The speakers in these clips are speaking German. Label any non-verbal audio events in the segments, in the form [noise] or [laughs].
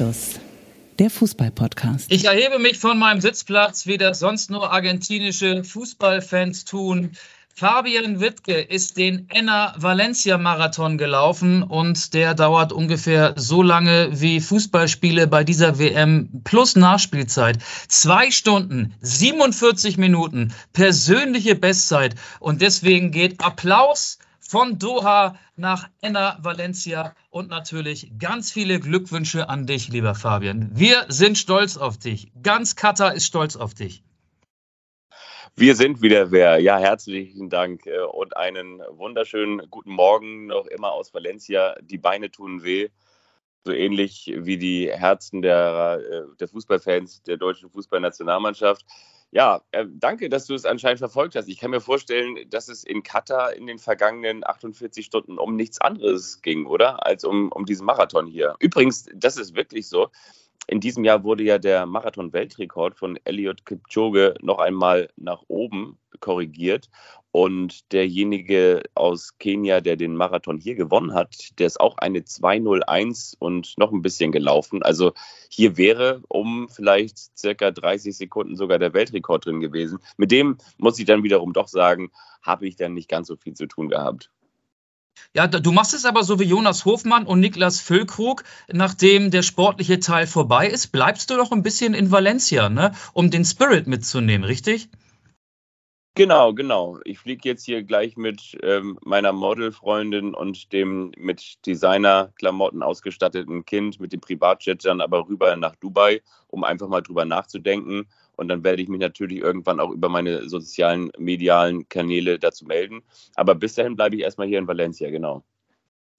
Anstoß, der Fußball-Podcast. Ich erhebe mich von meinem Sitzplatz, wie das sonst nur argentinische Fußballfans tun. Fabian Wittke ist den Enna Valencia Marathon gelaufen und der dauert ungefähr so lange wie Fußballspiele bei dieser WM plus Nachspielzeit. Zwei Stunden, 47 Minuten, persönliche Bestzeit und deswegen geht Applaus von Doha nach Enna Valencia und natürlich ganz viele Glückwünsche an dich, lieber Fabian. Wir sind stolz auf dich. Ganz Katar ist stolz auf dich. Wir sind wieder wer. Ja, herzlichen Dank äh, und einen wunderschönen guten Morgen noch immer aus Valencia. Die Beine tun weh. So ähnlich wie die Herzen der, äh, der Fußballfans der deutschen Fußballnationalmannschaft. Ja, äh, danke, dass du es anscheinend verfolgt hast. Ich kann mir vorstellen, dass es in Katar in den vergangenen 48 Stunden um nichts anderes ging, oder? Als um, um diesen Marathon hier. Übrigens, das ist wirklich so. In diesem Jahr wurde ja der Marathon-Weltrekord von Elliot Kipchoge noch einmal nach oben korrigiert. Und derjenige aus Kenia, der den Marathon hier gewonnen hat, der ist auch eine 201 und noch ein bisschen gelaufen. Also hier wäre um vielleicht circa 30 Sekunden sogar der Weltrekord drin gewesen. Mit dem muss ich dann wiederum doch sagen, habe ich dann nicht ganz so viel zu tun gehabt. Ja, du machst es aber so wie Jonas Hofmann und Niklas Füllkrug, nachdem der sportliche Teil vorbei ist, bleibst du doch ein bisschen in Valencia, ne? um den Spirit mitzunehmen, richtig? Genau, genau. Ich fliege jetzt hier gleich mit ähm, meiner Modelfreundin und dem mit Designerklamotten ausgestatteten Kind mit dem Privatjet dann aber rüber nach Dubai, um einfach mal drüber nachzudenken. Und dann werde ich mich natürlich irgendwann auch über meine sozialen, medialen Kanäle dazu melden. Aber bis dahin bleibe ich erstmal hier in Valencia, genau.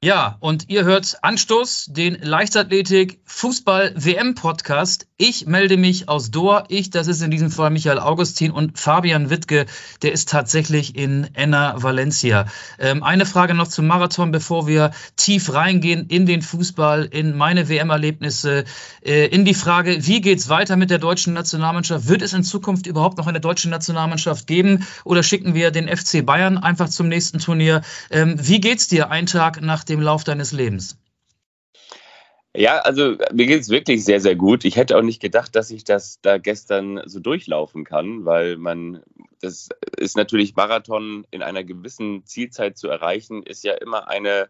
Ja, und ihr hört Anstoß, den Leichtathletik-Fußball-WM-Podcast. Ich melde mich aus Doha. Ich, das ist in diesem Fall Michael Augustin und Fabian Wittke, der ist tatsächlich in Enna Valencia. Ähm, eine Frage noch zum Marathon, bevor wir tief reingehen in den Fußball, in meine WM-Erlebnisse, äh, in die Frage, wie geht's weiter mit der deutschen Nationalmannschaft? Wird es in Zukunft überhaupt noch eine deutsche Nationalmannschaft geben oder schicken wir den FC Bayern einfach zum nächsten Turnier? Ähm, wie geht's dir einen Tag nach dem Lauf deines Lebens? Ja, also mir geht es wirklich sehr, sehr gut. Ich hätte auch nicht gedacht, dass ich das da gestern so durchlaufen kann, weil man, das ist natürlich Marathon in einer gewissen Zielzeit zu erreichen, ist ja immer eine,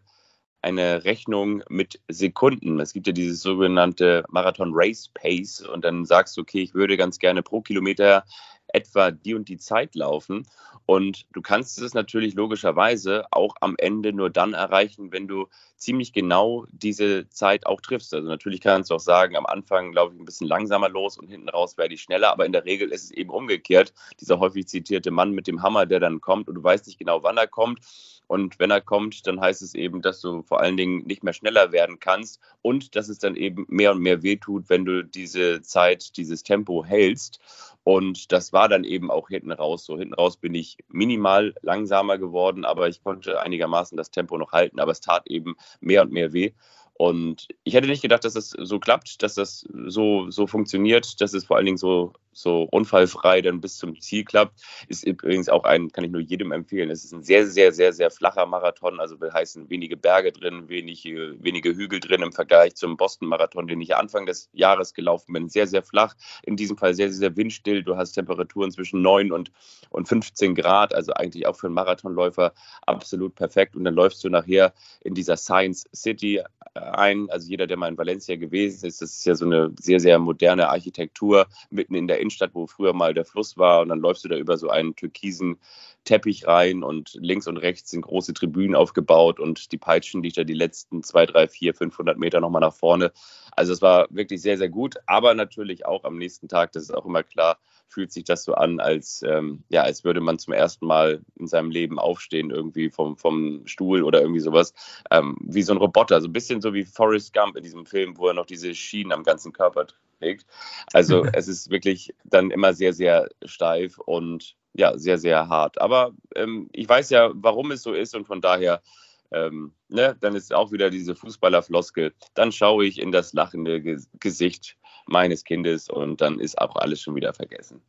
eine Rechnung mit Sekunden. Es gibt ja dieses sogenannte Marathon Race Pace und dann sagst du, okay, ich würde ganz gerne pro Kilometer etwa die und die Zeit laufen. Und du kannst es natürlich logischerweise auch am Ende nur dann erreichen, wenn du ziemlich genau diese Zeit auch triffst. Also natürlich kannst du auch sagen, am Anfang laufe ich ein bisschen langsamer los und hinten raus werde ich schneller, aber in der Regel ist es eben umgekehrt. Dieser häufig zitierte Mann mit dem Hammer, der dann kommt und du weißt nicht genau, wann er kommt. Und wenn er kommt, dann heißt es eben, dass du vor allen Dingen nicht mehr schneller werden kannst und dass es dann eben mehr und mehr wehtut, wenn du diese Zeit, dieses Tempo hältst. Und das war dann eben auch hinten raus so. Hinten raus bin ich minimal langsamer geworden, aber ich konnte einigermaßen das Tempo noch halten. Aber es tat eben mehr und mehr weh. Und ich hätte nicht gedacht, dass das so klappt, dass das so, so funktioniert, dass es vor allen Dingen so, so unfallfrei dann bis zum Ziel klappt. Ist übrigens auch ein, kann ich nur jedem empfehlen. Es ist ein sehr, sehr, sehr, sehr flacher Marathon. Also will heißen wenige Berge drin, wenig, wenige Hügel drin im Vergleich zum Boston-Marathon, den ich Anfang des Jahres gelaufen bin. Sehr, sehr flach. In diesem Fall sehr, sehr windstill. Du hast Temperaturen zwischen 9 und, und 15 Grad. Also eigentlich auch für einen Marathonläufer absolut perfekt. Und dann läufst du nachher in dieser Science City ein. Also jeder, der mal in Valencia gewesen ist, das ist ja so eine sehr, sehr moderne Architektur mitten in der Innenstadt, wo früher mal der Fluss war. Und dann läufst du da über so einen türkisen Teppich rein und links und rechts sind große Tribünen aufgebaut und die peitschen dich da die letzten zwei, drei, vier, 500 Meter nochmal nach vorne. Also es war wirklich sehr, sehr gut, aber natürlich auch am nächsten Tag, das ist auch immer klar, fühlt sich das so an, als, ähm, ja, als würde man zum ersten Mal in seinem Leben aufstehen, irgendwie vom, vom Stuhl oder irgendwie sowas, ähm, wie so ein Roboter, so ein bisschen so wie Forrest Gump in diesem Film, wo er noch diese Schienen am ganzen Körper trägt. Also [laughs] es ist wirklich dann immer sehr, sehr steif und ja, sehr, sehr hart. Aber ähm, ich weiß ja, warum es so ist und von daher, ähm, ne, dann ist auch wieder diese Fußballerfloskel. Dann schaue ich in das lachende Ge Gesicht meines Kindes und dann ist auch alles schon wieder vergessen.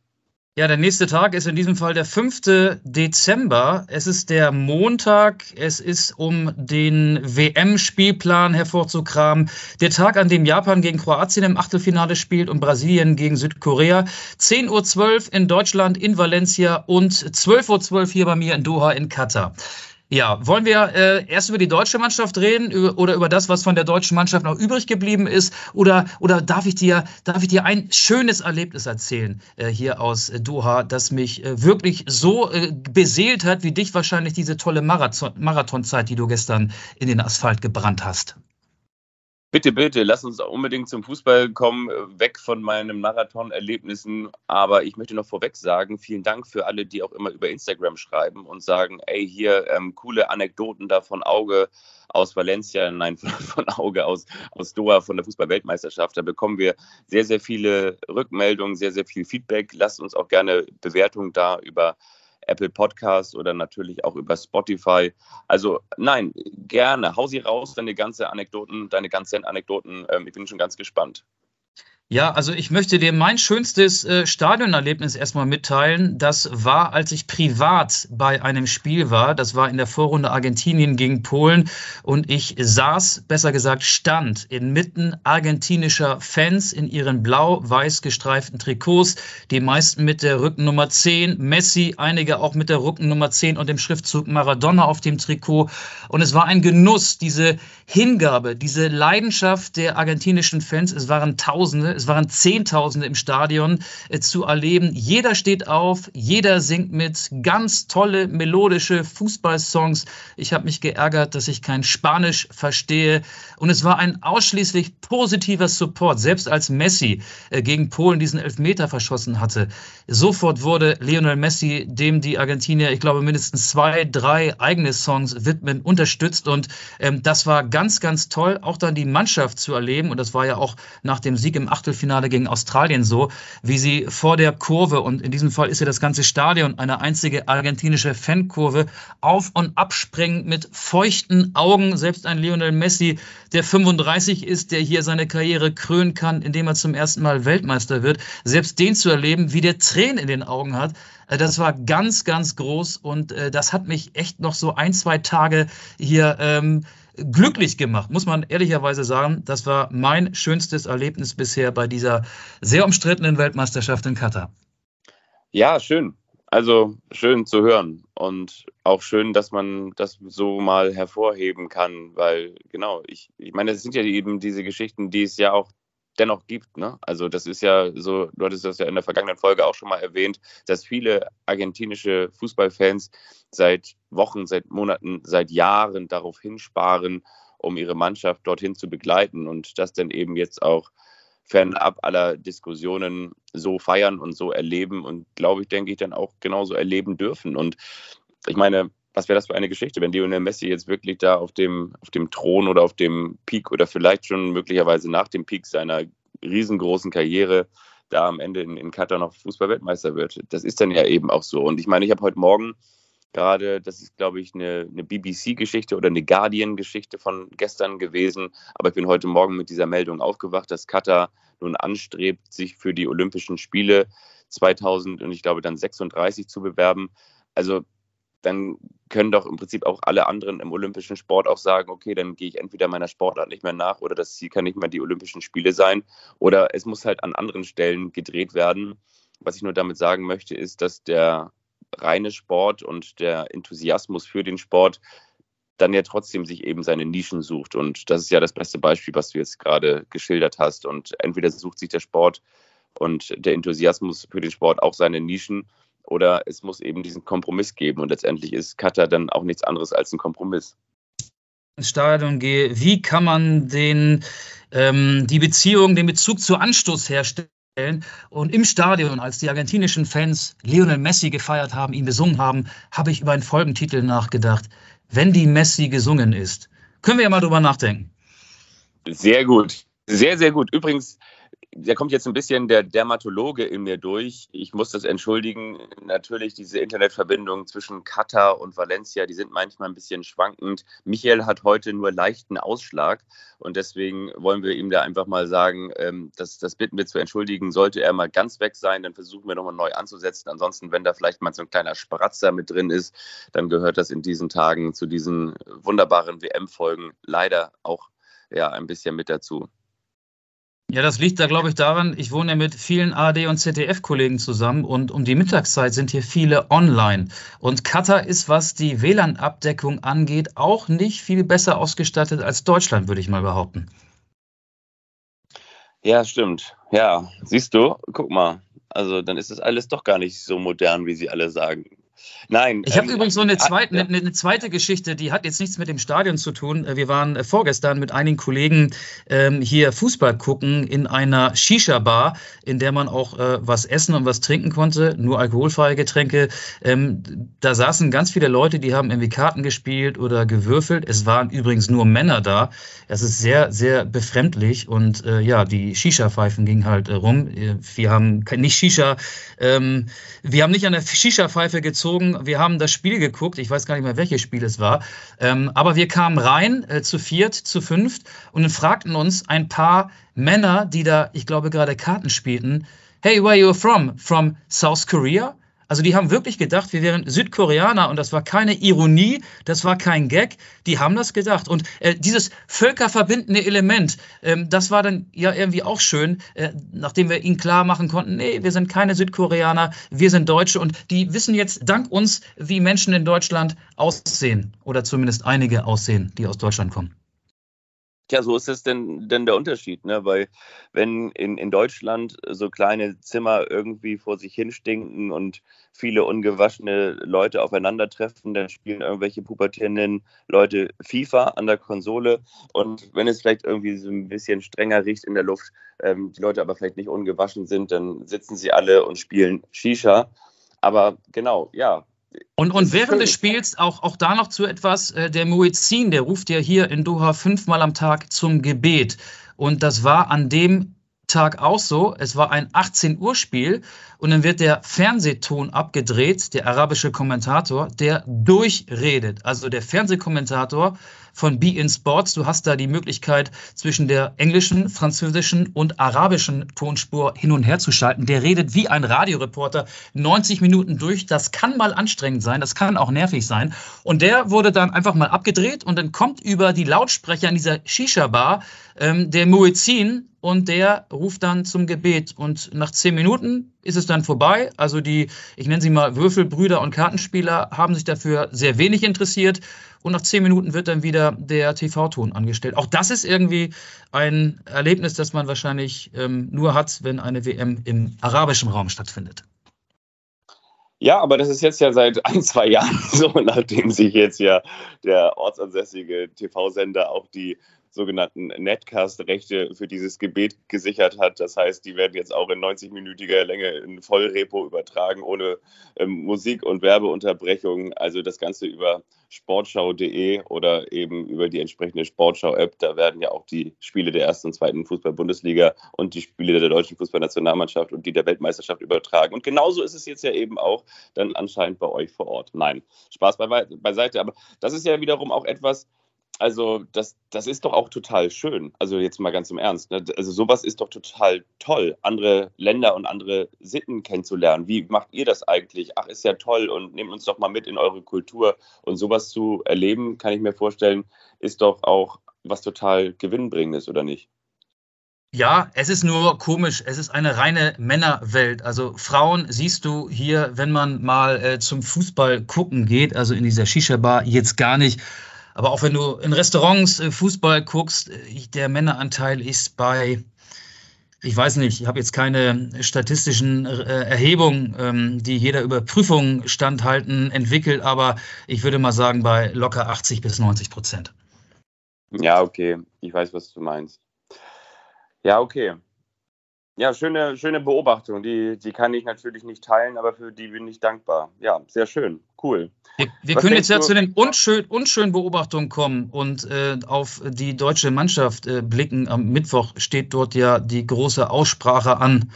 Ja, der nächste Tag ist in diesem Fall der 5. Dezember. Es ist der Montag. Es ist, um den WM-Spielplan hervorzukramen, der Tag, an dem Japan gegen Kroatien im Achtelfinale spielt und Brasilien gegen Südkorea. 10.12 Uhr in Deutschland, in Valencia und 12.12 Uhr hier bei mir in Doha in Katar. Ja, wollen wir äh, erst über die deutsche Mannschaft reden über, oder über das, was von der deutschen Mannschaft noch übrig geblieben ist? Oder, oder darf, ich dir, darf ich dir ein schönes Erlebnis erzählen äh, hier aus Doha, das mich äh, wirklich so äh, beseelt hat, wie dich wahrscheinlich diese tolle Marathon, Marathonzeit, die du gestern in den Asphalt gebrannt hast? Bitte, bitte, lass uns unbedingt zum Fußball kommen, äh, weg von meinen Marathon-Erlebnissen. Aber ich möchte noch vorweg sagen, vielen Dank für alle, die auch immer über Instagram schreiben und sagen, ey, hier ähm, coole Anekdoten da von Auge aus Valencia, nein, [laughs] von, von Auge aus, aus Doha, von der Fußball-Weltmeisterschaft. Da bekommen wir sehr, sehr viele Rückmeldungen, sehr, sehr viel Feedback. Lasst uns auch gerne Bewertungen da über Apple Podcast oder natürlich auch über Spotify. Also nein, gerne. Hau sie raus, deine ganze Anekdoten, deine ganzen Anekdoten. Ähm, ich bin schon ganz gespannt. Ja, also ich möchte dir mein schönstes äh, Stadionerlebnis erstmal mitteilen. Das war, als ich privat bei einem Spiel war. Das war in der Vorrunde Argentinien gegen Polen. Und ich saß, besser gesagt, stand inmitten argentinischer Fans in ihren blau-weiß gestreiften Trikots. Die meisten mit der Rückennummer 10, Messi, einige auch mit der Rückennummer 10 und dem Schriftzug Maradona auf dem Trikot. Und es war ein Genuss, diese Hingabe, diese Leidenschaft der argentinischen Fans. Es waren Tausende es waren Zehntausende im Stadion äh, zu erleben. Jeder steht auf, jeder singt mit, ganz tolle melodische Fußballsongs. Ich habe mich geärgert, dass ich kein Spanisch verstehe. Und es war ein ausschließlich positiver Support, selbst als Messi äh, gegen Polen diesen Elfmeter verschossen hatte. Sofort wurde Lionel Messi, dem die Argentinier, ich glaube, mindestens zwei, drei eigene Songs widmen, unterstützt. Und ähm, das war ganz, ganz toll, auch dann die Mannschaft zu erleben. Und das war ja auch nach dem Sieg im Achtelfinale gegen Australien so, wie sie vor der Kurve, und in diesem Fall ist ja das ganze Stadion eine einzige argentinische Fankurve, auf und abspringen mit feuchten Augen. Selbst ein Lionel Messi, der 35 ist, der hier seine Karriere krönen kann, indem er zum ersten Mal Weltmeister wird, selbst den zu erleben, wie der Tränen in den Augen hat, äh, das war ganz, ganz groß und äh, das hat mich echt noch so ein, zwei Tage hier ähm, glücklich gemacht, muss man ehrlicherweise sagen. Das war mein schönstes Erlebnis bisher bei dieser sehr umstrittenen Weltmeisterschaft in Katar. Ja, schön. Also schön zu hören und auch schön, dass man das so mal hervorheben kann, weil genau, ich, ich meine, es sind ja eben diese Geschichten, die es ja auch dennoch gibt. Ne? Also das ist ja so, du hattest das ja in der vergangenen Folge auch schon mal erwähnt, dass viele argentinische Fußballfans seit Wochen, seit Monaten, seit Jahren darauf hinsparen, um ihre Mannschaft dorthin zu begleiten und das dann eben jetzt auch fernab aller Diskussionen so feiern und so erleben und glaube ich, denke ich, dann auch genauso erleben dürfen. Und ich meine, was wäre das für eine Geschichte, wenn Lionel Messi jetzt wirklich da auf dem, auf dem Thron oder auf dem Peak oder vielleicht schon möglicherweise nach dem Peak seiner riesengroßen Karriere da am Ende in, in Katar noch Fußballweltmeister wird. Das ist dann ja eben auch so. Und ich meine, ich habe heute Morgen gerade, das ist, glaube ich, eine, eine BBC-Geschichte oder eine Guardian-Geschichte von gestern gewesen, aber ich bin heute Morgen mit dieser Meldung aufgewacht, dass Katar nun anstrebt, sich für die Olympischen Spiele 2000 und ich glaube dann 36 zu bewerben. Also dann können doch im Prinzip auch alle anderen im olympischen Sport auch sagen, okay, dann gehe ich entweder meiner Sportart nicht mehr nach oder das Ziel kann nicht mehr die Olympischen Spiele sein oder es muss halt an anderen Stellen gedreht werden. Was ich nur damit sagen möchte, ist, dass der reine Sport und der Enthusiasmus für den Sport dann ja trotzdem sich eben seine Nischen sucht. Und das ist ja das beste Beispiel, was du jetzt gerade geschildert hast. Und entweder sucht sich der Sport und der Enthusiasmus für den Sport auch seine Nischen oder es muss eben diesen Kompromiss geben. Und letztendlich ist Katar dann auch nichts anderes als ein Kompromiss. Ins Stadion gehe, wie kann man den, ähm, die Beziehung, den Bezug zu Anstoß herstellen? Und im Stadion, als die argentinischen Fans Lionel Messi gefeiert haben, ihn besungen haben, habe ich über einen Folgentitel nachgedacht. Wenn die Messi gesungen ist. Können wir ja mal drüber nachdenken. Sehr gut. Sehr, sehr gut. Übrigens, da kommt jetzt ein bisschen der Dermatologe in mir durch. Ich muss das entschuldigen. Natürlich, diese Internetverbindung zwischen Katar und Valencia, die sind manchmal ein bisschen schwankend. Michael hat heute nur leichten Ausschlag und deswegen wollen wir ihm da einfach mal sagen, ähm, das, das bitten wir zu entschuldigen. Sollte er mal ganz weg sein, dann versuchen wir nochmal neu anzusetzen. Ansonsten, wenn da vielleicht mal so ein kleiner Spratzer mit drin ist, dann gehört das in diesen Tagen zu diesen wunderbaren WM-Folgen leider auch ja, ein bisschen mit dazu. Ja, das liegt da, glaube ich, daran, ich wohne ja mit vielen AD- und ZDF-Kollegen zusammen und um die Mittagszeit sind hier viele online. Und Katar ist, was die WLAN-Abdeckung angeht, auch nicht viel besser ausgestattet als Deutschland, würde ich mal behaupten. Ja, stimmt. Ja, siehst du, guck mal. Also dann ist das alles doch gar nicht so modern, wie sie alle sagen. Nein. Ich habe ähm, übrigens so eine zweite, eine, eine, zweite Geschichte, die hat jetzt nichts mit dem Stadion zu tun. Wir waren äh, vorgestern mit einigen Kollegen ähm, hier Fußball gucken in einer Shisha-Bar, in der man auch äh, was essen und was trinken konnte, nur alkoholfreie Getränke. Ähm, da saßen ganz viele Leute, die haben irgendwie Karten gespielt oder gewürfelt. Es waren übrigens nur Männer da. Das ist sehr, sehr befremdlich. Und äh, ja, die Shisha-Pfeifen gingen halt äh, rum. Wir haben nicht Shisha, ähm, wir haben nicht an der Shisha-Pfeife gezogen gezogen. Wir haben das Spiel geguckt. Ich weiß gar nicht mehr, welches Spiel es war. Ähm, aber wir kamen rein äh, zu viert, zu fünft und fragten uns ein paar Männer, die da, ich glaube, gerade Karten spielten, Hey, where are you from? From South Korea? Also die haben wirklich gedacht, wir wären Südkoreaner und das war keine Ironie, das war kein Gag. Die haben das gedacht. Und äh, dieses völkerverbindende Element, ähm, das war dann ja irgendwie auch schön, äh, nachdem wir ihnen klar machen konnten, nee, wir sind keine Südkoreaner, wir sind Deutsche und die wissen jetzt dank uns, wie Menschen in Deutschland aussehen oder zumindest einige aussehen, die aus Deutschland kommen. Tja, so ist es denn, denn der Unterschied, ne? Weil wenn in, in Deutschland so kleine Zimmer irgendwie vor sich hin stinken und viele ungewaschene Leute aufeinandertreffen, dann spielen irgendwelche pubertierenden Leute FIFA an der Konsole und wenn es vielleicht irgendwie so ein bisschen strenger riecht in der Luft, ähm, die Leute aber vielleicht nicht ungewaschen sind, dann sitzen sie alle und spielen Shisha. Aber genau, ja, und, und während des Spiels auch, auch da noch zu etwas, äh, der Muezzin, der ruft ja hier in Doha fünfmal am Tag zum Gebet. Und das war an dem Tag auch so. Es war ein 18 Uhr Spiel und dann wird der Fernsehton abgedreht, der arabische Kommentator, der durchredet. Also der Fernsehkommentator von Be in Sports. Du hast da die Möglichkeit, zwischen der englischen, französischen und arabischen Tonspur hin und her zu schalten. Der redet wie ein Radioreporter 90 Minuten durch. Das kann mal anstrengend sein, das kann auch nervig sein. Und der wurde dann einfach mal abgedreht und dann kommt über die Lautsprecher in dieser Shisha-Bar ähm, der Muezzin und der ruft dann zum Gebet. Und nach zehn Minuten ist es dann vorbei. Also die, ich nenne sie mal Würfelbrüder und Kartenspieler, haben sich dafür sehr wenig interessiert und nach zehn Minuten wird dann wieder der TV-Ton angestellt. Auch das ist irgendwie ein Erlebnis, das man wahrscheinlich ähm, nur hat, wenn eine WM im arabischen Raum stattfindet. Ja, aber das ist jetzt ja seit ein, zwei Jahren [laughs] so, nachdem sich jetzt ja der ortsansässige TV-Sender auch die sogenannten Netcast-Rechte für dieses Gebet gesichert hat. Das heißt, die werden jetzt auch in 90-minütiger Länge in Vollrepo übertragen, ohne ähm, Musik- und Werbeunterbrechung. Also das Ganze über sportschau.de oder eben über die entsprechende Sportschau-App. Da werden ja auch die Spiele der ersten und zweiten Fußball-Bundesliga und die Spiele der deutschen Fußballnationalmannschaft und die der Weltmeisterschaft übertragen. Und genauso ist es jetzt ja eben auch dann anscheinend bei euch vor Ort. Nein, Spaß beiseite. Aber das ist ja wiederum auch etwas, also das, das ist doch auch total schön. Also jetzt mal ganz im Ernst. Ne? Also sowas ist doch total toll, andere Länder und andere Sitten kennenzulernen. Wie macht ihr das eigentlich? Ach, ist ja toll und nehmt uns doch mal mit in eure Kultur. Und sowas zu erleben, kann ich mir vorstellen, ist doch auch was total gewinnbringendes, oder nicht? Ja, es ist nur komisch. Es ist eine reine Männerwelt. Also Frauen siehst du hier, wenn man mal äh, zum Fußball gucken geht, also in dieser Shisha-Bar, jetzt gar nicht. Aber auch wenn du in Restaurants äh, Fußball guckst, äh, der Männeranteil ist bei, ich weiß nicht, ich habe jetzt keine statistischen äh, Erhebungen, ähm, die jeder Überprüfung standhalten, entwickelt, aber ich würde mal sagen bei locker 80 bis 90 Prozent. Ja, okay, ich weiß, was du meinst. Ja, okay. Ja, schöne, schöne Beobachtung. Die, die kann ich natürlich nicht teilen, aber für die bin ich dankbar. Ja, sehr schön. Cool. Wir, wir können jetzt ja zu den unschön, unschönen Beobachtungen kommen und äh, auf die deutsche Mannschaft äh, blicken. Am Mittwoch steht dort ja die große Aussprache an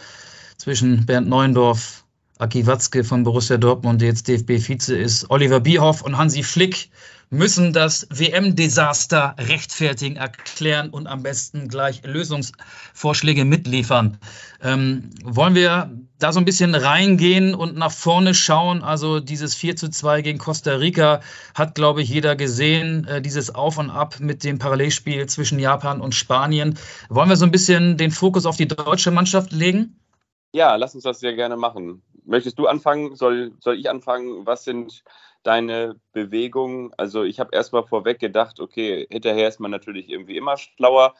zwischen Bernd Neuendorf, Aki Watzke von Borussia Dortmund, der jetzt DFB-Vize ist, Oliver Bierhoff und Hansi Flick müssen das WM-Desaster rechtfertigen, erklären und am besten gleich Lösungsvorschläge mitliefern. Ähm, wollen wir da so ein bisschen reingehen und nach vorne schauen? Also dieses 4 zu 2 gegen Costa Rica hat, glaube ich, jeder gesehen, äh, dieses Auf und Ab mit dem Parallelspiel zwischen Japan und Spanien. Wollen wir so ein bisschen den Fokus auf die deutsche Mannschaft legen? Ja, lass uns das sehr gerne machen. Möchtest du anfangen? Soll, soll ich anfangen? Was sind deine Bewegungen? Also ich habe erstmal vorweg gedacht, okay, hinterher ist man natürlich irgendwie immer schlauer.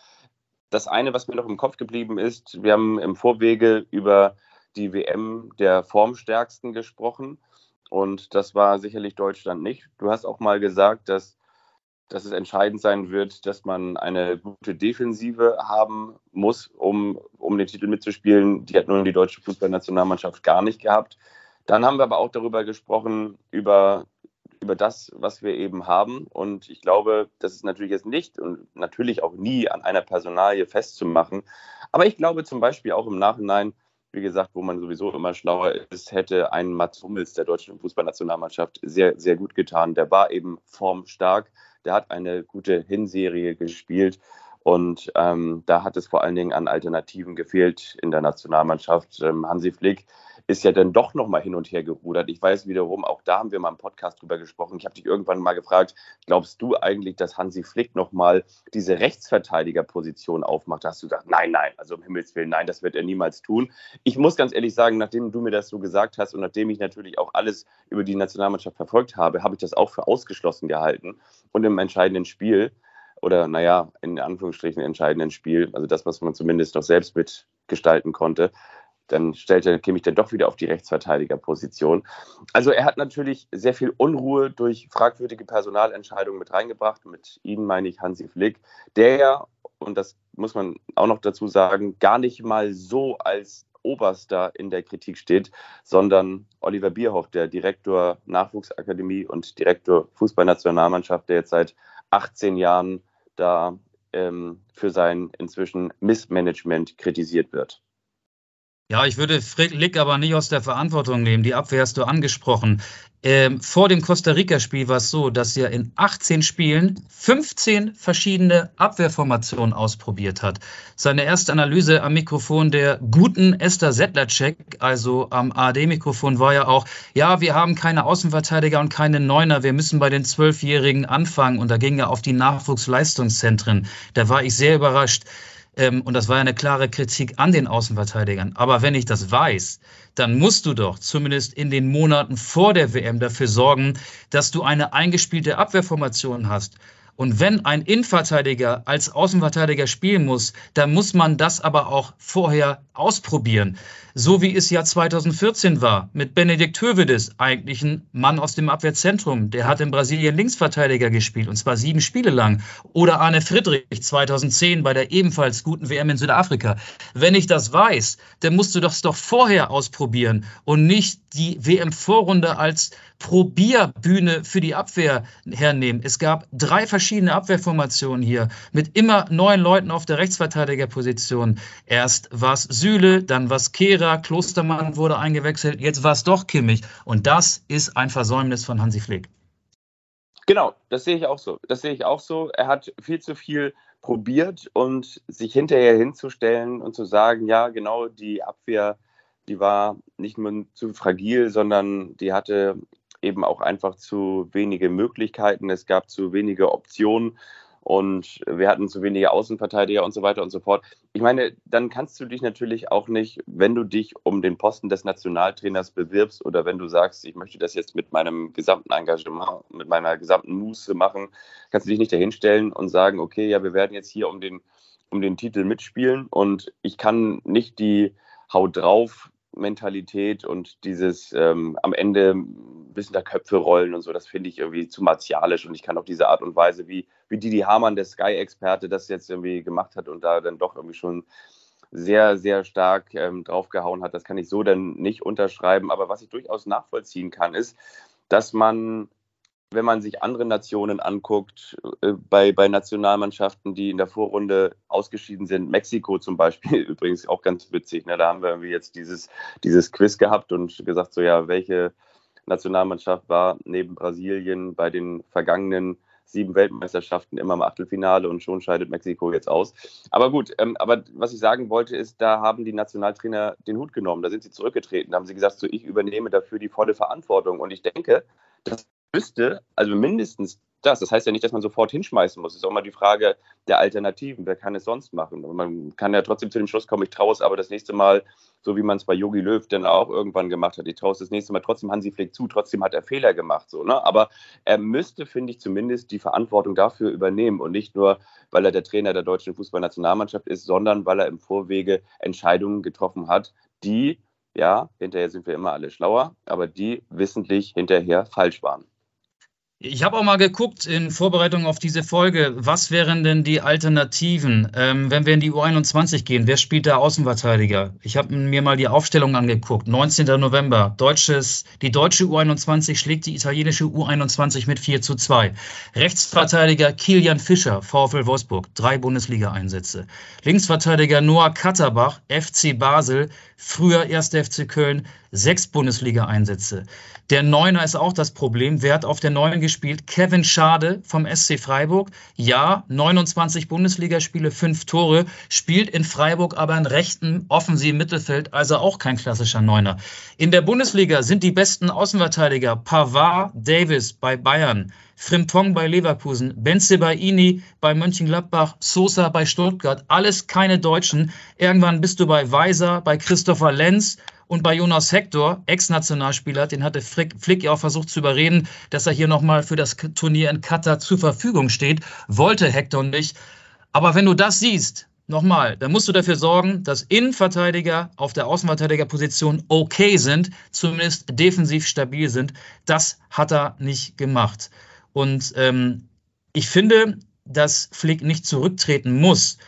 Das eine, was mir noch im Kopf geblieben ist, wir haben im Vorwege über die WM der Formstärksten gesprochen und das war sicherlich Deutschland nicht. Du hast auch mal gesagt, dass dass es entscheidend sein wird, dass man eine gute Defensive haben muss, um, um den Titel mitzuspielen. Die hat nun die deutsche Fußballnationalmannschaft gar nicht gehabt. Dann haben wir aber auch darüber gesprochen, über, über das, was wir eben haben. Und ich glaube, das ist natürlich jetzt nicht und natürlich auch nie an einer Personalie festzumachen. Aber ich glaube zum Beispiel auch im Nachhinein, wie gesagt, wo man sowieso immer schlauer ist, hätte ein Mats Hummels der deutschen Fußballnationalmannschaft sehr, sehr gut getan. Der war eben formstark der hat eine gute Hinserie gespielt. Und ähm, da hat es vor allen Dingen an Alternativen gefehlt in der Nationalmannschaft. Ähm, Hansi Flick ist ja dann doch nochmal hin und her gerudert. Ich weiß wiederum, auch da haben wir mal im Podcast drüber gesprochen. Ich habe dich irgendwann mal gefragt, glaubst du eigentlich, dass Hansi Flick nochmal diese Rechtsverteidigerposition aufmacht? Da hast du gesagt, nein, nein, also um Himmels Willen, nein, das wird er niemals tun. Ich muss ganz ehrlich sagen, nachdem du mir das so gesagt hast und nachdem ich natürlich auch alles über die Nationalmannschaft verfolgt habe, habe ich das auch für ausgeschlossen gehalten. Und im entscheidenden Spiel oder naja, in Anführungsstrichen entscheidenden Spiel, also das, was man zumindest noch selbst mitgestalten konnte, dann stellte Kimmich dann doch wieder auf die Rechtsverteidigerposition. Also er hat natürlich sehr viel Unruhe durch fragwürdige Personalentscheidungen mit reingebracht. Mit ihnen meine ich Hansi Flick, der ja, und das muss man auch noch dazu sagen, gar nicht mal so als Oberster in der Kritik steht, sondern Oliver Bierhoff, der Direktor Nachwuchsakademie und Direktor Fußballnationalmannschaft, der jetzt seit 18 Jahren da ähm, für sein inzwischen Missmanagement kritisiert wird. Ja, ich würde Flick aber nicht aus der Verantwortung nehmen. Die Abwehr hast du angesprochen. Ähm, vor dem Costa Rica-Spiel war es so, dass er in 18 Spielen 15 verschiedene Abwehrformationen ausprobiert hat. Seine erste Analyse am Mikrofon der guten Esther Sedlacek, also am ARD-Mikrofon, war ja auch, ja, wir haben keine Außenverteidiger und keine Neuner, wir müssen bei den Zwölfjährigen anfangen. Und da ging er auf die Nachwuchsleistungszentren. Da war ich sehr überrascht. Ähm, und das war ja eine klare Kritik an den Außenverteidigern. Aber wenn ich das weiß, dann musst du doch zumindest in den Monaten vor der WM dafür sorgen, dass du eine eingespielte Abwehrformation hast. Und wenn ein Innenverteidiger als Außenverteidiger spielen muss, dann muss man das aber auch vorher ausprobieren so wie es ja 2014 war, mit Benedikt Hövedes, eigentlich ein Mann aus dem Abwehrzentrum. Der hat in Brasilien Linksverteidiger gespielt, und zwar sieben Spiele lang. Oder Arne Friedrich 2010 bei der ebenfalls guten WM in Südafrika. Wenn ich das weiß, dann musst du das doch vorher ausprobieren und nicht die WM-Vorrunde als Probierbühne für die Abwehr hernehmen. Es gab drei verschiedene Abwehrformationen hier mit immer neuen Leuten auf der Rechtsverteidigerposition. Erst war es Süle, dann war es Kehrer, Klostermann wurde eingewechselt, jetzt war es doch Kimmich. Und das ist ein Versäumnis von Hansi Flick. Genau, das sehe ich auch so. Das sehe ich auch so. Er hat viel zu viel probiert und sich hinterher hinzustellen und zu sagen, ja, genau, die Abwehr, die war nicht nur zu fragil, sondern die hatte eben auch einfach zu wenige Möglichkeiten. Es gab zu wenige Optionen und wir hatten zu wenige Außenverteidiger und so weiter und so fort. Ich meine, dann kannst du dich natürlich auch nicht, wenn du dich um den Posten des Nationaltrainers bewirbst oder wenn du sagst, ich möchte das jetzt mit meinem gesamten Engagement, mit meiner gesamten Muße machen, kannst du dich nicht dahinstellen und sagen, okay, ja, wir werden jetzt hier um den, um den Titel mitspielen und ich kann nicht die Haut drauf Mentalität und dieses ähm, am Ende bisschen der Köpfe rollen und so, das finde ich irgendwie zu martialisch und ich kann auch diese Art und Weise, wie, wie Didi Hamann, der Sky-Experte, das jetzt irgendwie gemacht hat und da dann doch irgendwie schon sehr, sehr stark ähm, draufgehauen hat. Das kann ich so dann nicht unterschreiben. Aber was ich durchaus nachvollziehen kann, ist, dass man wenn man sich andere Nationen anguckt, äh, bei, bei Nationalmannschaften, die in der Vorrunde ausgeschieden sind, Mexiko zum Beispiel, [laughs] übrigens auch ganz witzig, ne? da haben wir irgendwie jetzt dieses, dieses Quiz gehabt und gesagt, so ja, welche Nationalmannschaft war neben Brasilien bei den vergangenen sieben Weltmeisterschaften immer im Achtelfinale und schon scheidet Mexiko jetzt aus. Aber gut, ähm, aber was ich sagen wollte, ist, da haben die Nationaltrainer den Hut genommen, da sind sie zurückgetreten, da haben sie gesagt, so ich übernehme dafür die volle Verantwortung. Und ich denke, das müsste, also mindestens das. Das heißt ja nicht, dass man sofort hinschmeißen muss. Es ist auch mal die Frage der Alternativen. Wer kann es sonst machen? Und man kann ja trotzdem zu dem Schluss kommen, ich traue es aber das nächste Mal, so wie man es bei Yogi Löw dann auch irgendwann gemacht hat, ich traue es das nächste Mal trotzdem Hansi Flick zu, trotzdem hat er Fehler gemacht. So, ne? Aber er müsste, finde ich, zumindest die Verantwortung dafür übernehmen und nicht nur, weil er der Trainer der deutschen Fußballnationalmannschaft ist, sondern weil er im Vorwege Entscheidungen getroffen hat, die, ja, hinterher sind wir immer alle schlauer, aber die wissentlich hinterher falsch waren. Ich habe auch mal geguckt in Vorbereitung auf diese Folge, was wären denn die Alternativen, ähm, wenn wir in die U21 gehen? Wer spielt da Außenverteidiger? Ich habe mir mal die Aufstellung angeguckt. 19. November. Deutsches, die deutsche U21 schlägt die italienische U21 mit 4 zu 2. Rechtsverteidiger Kilian Fischer, VfL Wolfsburg, drei Bundesliga-Einsätze. Linksverteidiger Noah Katterbach, FC Basel, früher 1. FC Köln, sechs Bundesliga-Einsätze. Der Neuner ist auch das Problem. Wer hat auf der Neuen gespielt? Kevin Schade vom SC Freiburg. Ja, 29 Bundesligaspiele, fünf Tore, spielt in Freiburg aber in rechten offensiven Mittelfeld, also auch kein klassischer Neuner. In der Bundesliga sind die besten Außenverteidiger Pavard, Davis bei Bayern, Frimpong bei Leverkusen, Benze bei Ini bei Mönchengladbach, Sosa bei Stuttgart. Alles keine Deutschen. Irgendwann bist du bei Weiser, bei Christopher Lenz und bei Jonas Hector, Ex-Nationalspieler, den hatte Flick, Flick ja auch versucht zu überreden, dass er hier nochmal für das Turnier in Katar zur Verfügung steht. Wollte Hector nicht. Aber wenn du das siehst, nochmal, dann musst du dafür sorgen, dass Innenverteidiger auf der Außenverteidigerposition okay sind, zumindest defensiv stabil sind. Das hat er nicht gemacht. Und ähm, ich finde, dass Flick nicht zurücktreten muss.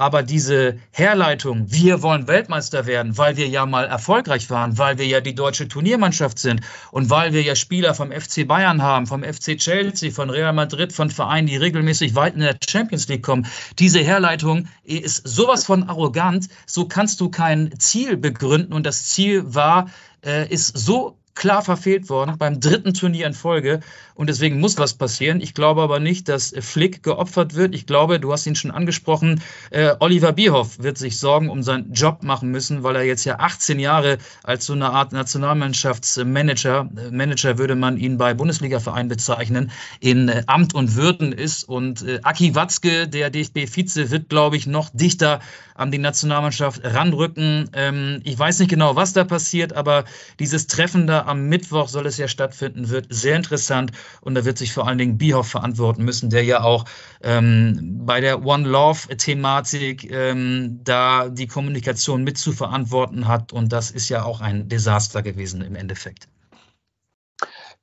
Aber diese Herleitung, wir wollen Weltmeister werden, weil wir ja mal erfolgreich waren, weil wir ja die deutsche Turniermannschaft sind und weil wir ja Spieler vom FC Bayern haben, vom FC Chelsea, von Real Madrid, von Vereinen, die regelmäßig weit in der Champions League kommen. Diese Herleitung ist sowas von arrogant. So kannst du kein Ziel begründen. Und das Ziel war, äh, ist so klar verfehlt worden beim dritten Turnier in Folge. Und deswegen muss was passieren. Ich glaube aber nicht, dass Flick geopfert wird. Ich glaube, du hast ihn schon angesprochen, äh, Oliver Bierhoff wird sich Sorgen um seinen Job machen müssen, weil er jetzt ja 18 Jahre als so eine Art Nationalmannschaftsmanager, äh, Manager würde man ihn bei Bundesliga-Vereinen bezeichnen, in äh, Amt und Würden ist. Und äh, Aki Watzke, der DFB-Vize, wird, glaube ich, noch dichter an die Nationalmannschaft ranrücken. Ähm, ich weiß nicht genau, was da passiert, aber dieses Treffen da am Mittwoch soll es ja stattfinden, wird sehr interessant und da wird sich vor allen Dingen Bierhoff verantworten müssen, der ja auch ähm, bei der One Love-Thematik ähm, da die Kommunikation mit zu verantworten hat und das ist ja auch ein Desaster gewesen im Endeffekt.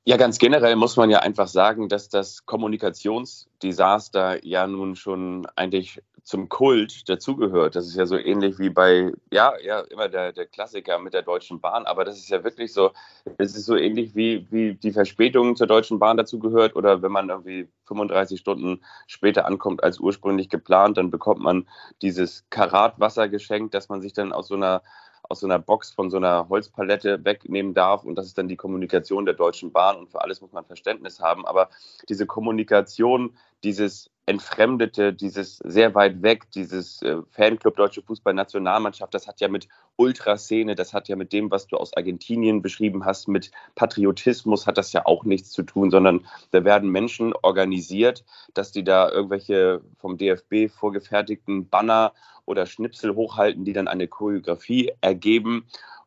Ja, ganz generell muss man ja einfach sagen, dass das Kommunikationsdesaster ja nun schon eigentlich zum Kult dazugehört. Das ist ja so ähnlich wie bei, ja, ja, immer der, der Klassiker mit der Deutschen Bahn, aber das ist ja wirklich so, es ist so ähnlich wie, wie die Verspätung zur Deutschen Bahn dazugehört oder wenn man irgendwie 35 Stunden später ankommt als ursprünglich geplant, dann bekommt man dieses Karatwasser geschenkt, dass man sich dann aus so einer aus so einer Box von so einer Holzpalette wegnehmen darf. Und das ist dann die Kommunikation der Deutschen Bahn. Und für alles muss man Verständnis haben. Aber diese Kommunikation, dieses Entfremdete, dieses sehr weit weg, dieses äh, Fanclub Deutsche Fußballnationalmannschaft, das hat ja mit Ultraszene, das hat ja mit dem, was du aus Argentinien beschrieben hast, mit Patriotismus hat das ja auch nichts zu tun, sondern da werden Menschen organisiert, dass die da irgendwelche vom DFB vorgefertigten Banner oder Schnipsel hochhalten, die dann eine Choreografie ergeben.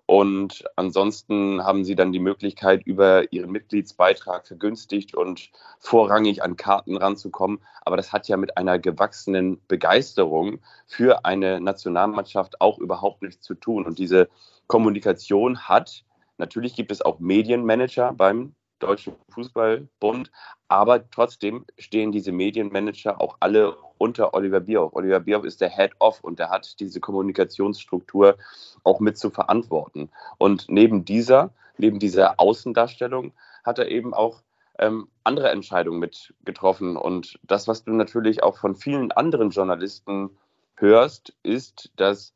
Und ansonsten haben sie dann die Möglichkeit, über ihren Mitgliedsbeitrag vergünstigt und vorrangig an Karten ranzukommen. Aber das hat ja mit einer gewachsenen Begeisterung für eine Nationalmannschaft auch überhaupt nichts zu tun. Und diese Kommunikation hat, natürlich gibt es auch Medienmanager beim Deutschen Fußballbund, aber trotzdem stehen diese Medienmanager auch alle unter Oliver Bierhoff. Oliver Bierhoff ist der Head-Off und der hat diese Kommunikationsstruktur auch mit zu verantworten. Und neben dieser, neben dieser Außendarstellung hat er eben auch ähm, andere Entscheidungen mit getroffen. Und das, was du natürlich auch von vielen anderen Journalisten hörst, ist, dass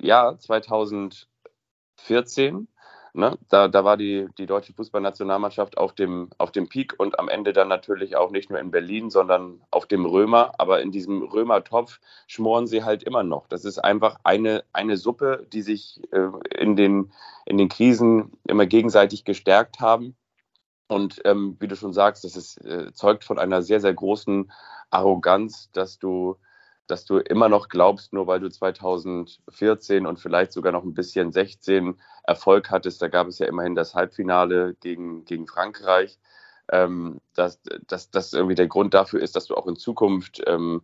ja 2014 Ne? Da, da war die, die deutsche Fußballnationalmannschaft auf dem, auf dem Peak und am Ende dann natürlich auch nicht nur in Berlin, sondern auf dem Römer. Aber in diesem Römertopf schmoren sie halt immer noch. Das ist einfach eine, eine Suppe, die sich äh, in, den, in den Krisen immer gegenseitig gestärkt haben. Und ähm, wie du schon sagst, das ist, äh, zeugt von einer sehr, sehr großen Arroganz, dass du dass du immer noch glaubst, nur weil du 2014 und vielleicht sogar noch ein bisschen 16 Erfolg hattest, da gab es ja immerhin das Halbfinale gegen, gegen Frankreich, ähm, dass, das irgendwie der Grund dafür ist, dass du auch in Zukunft ähm,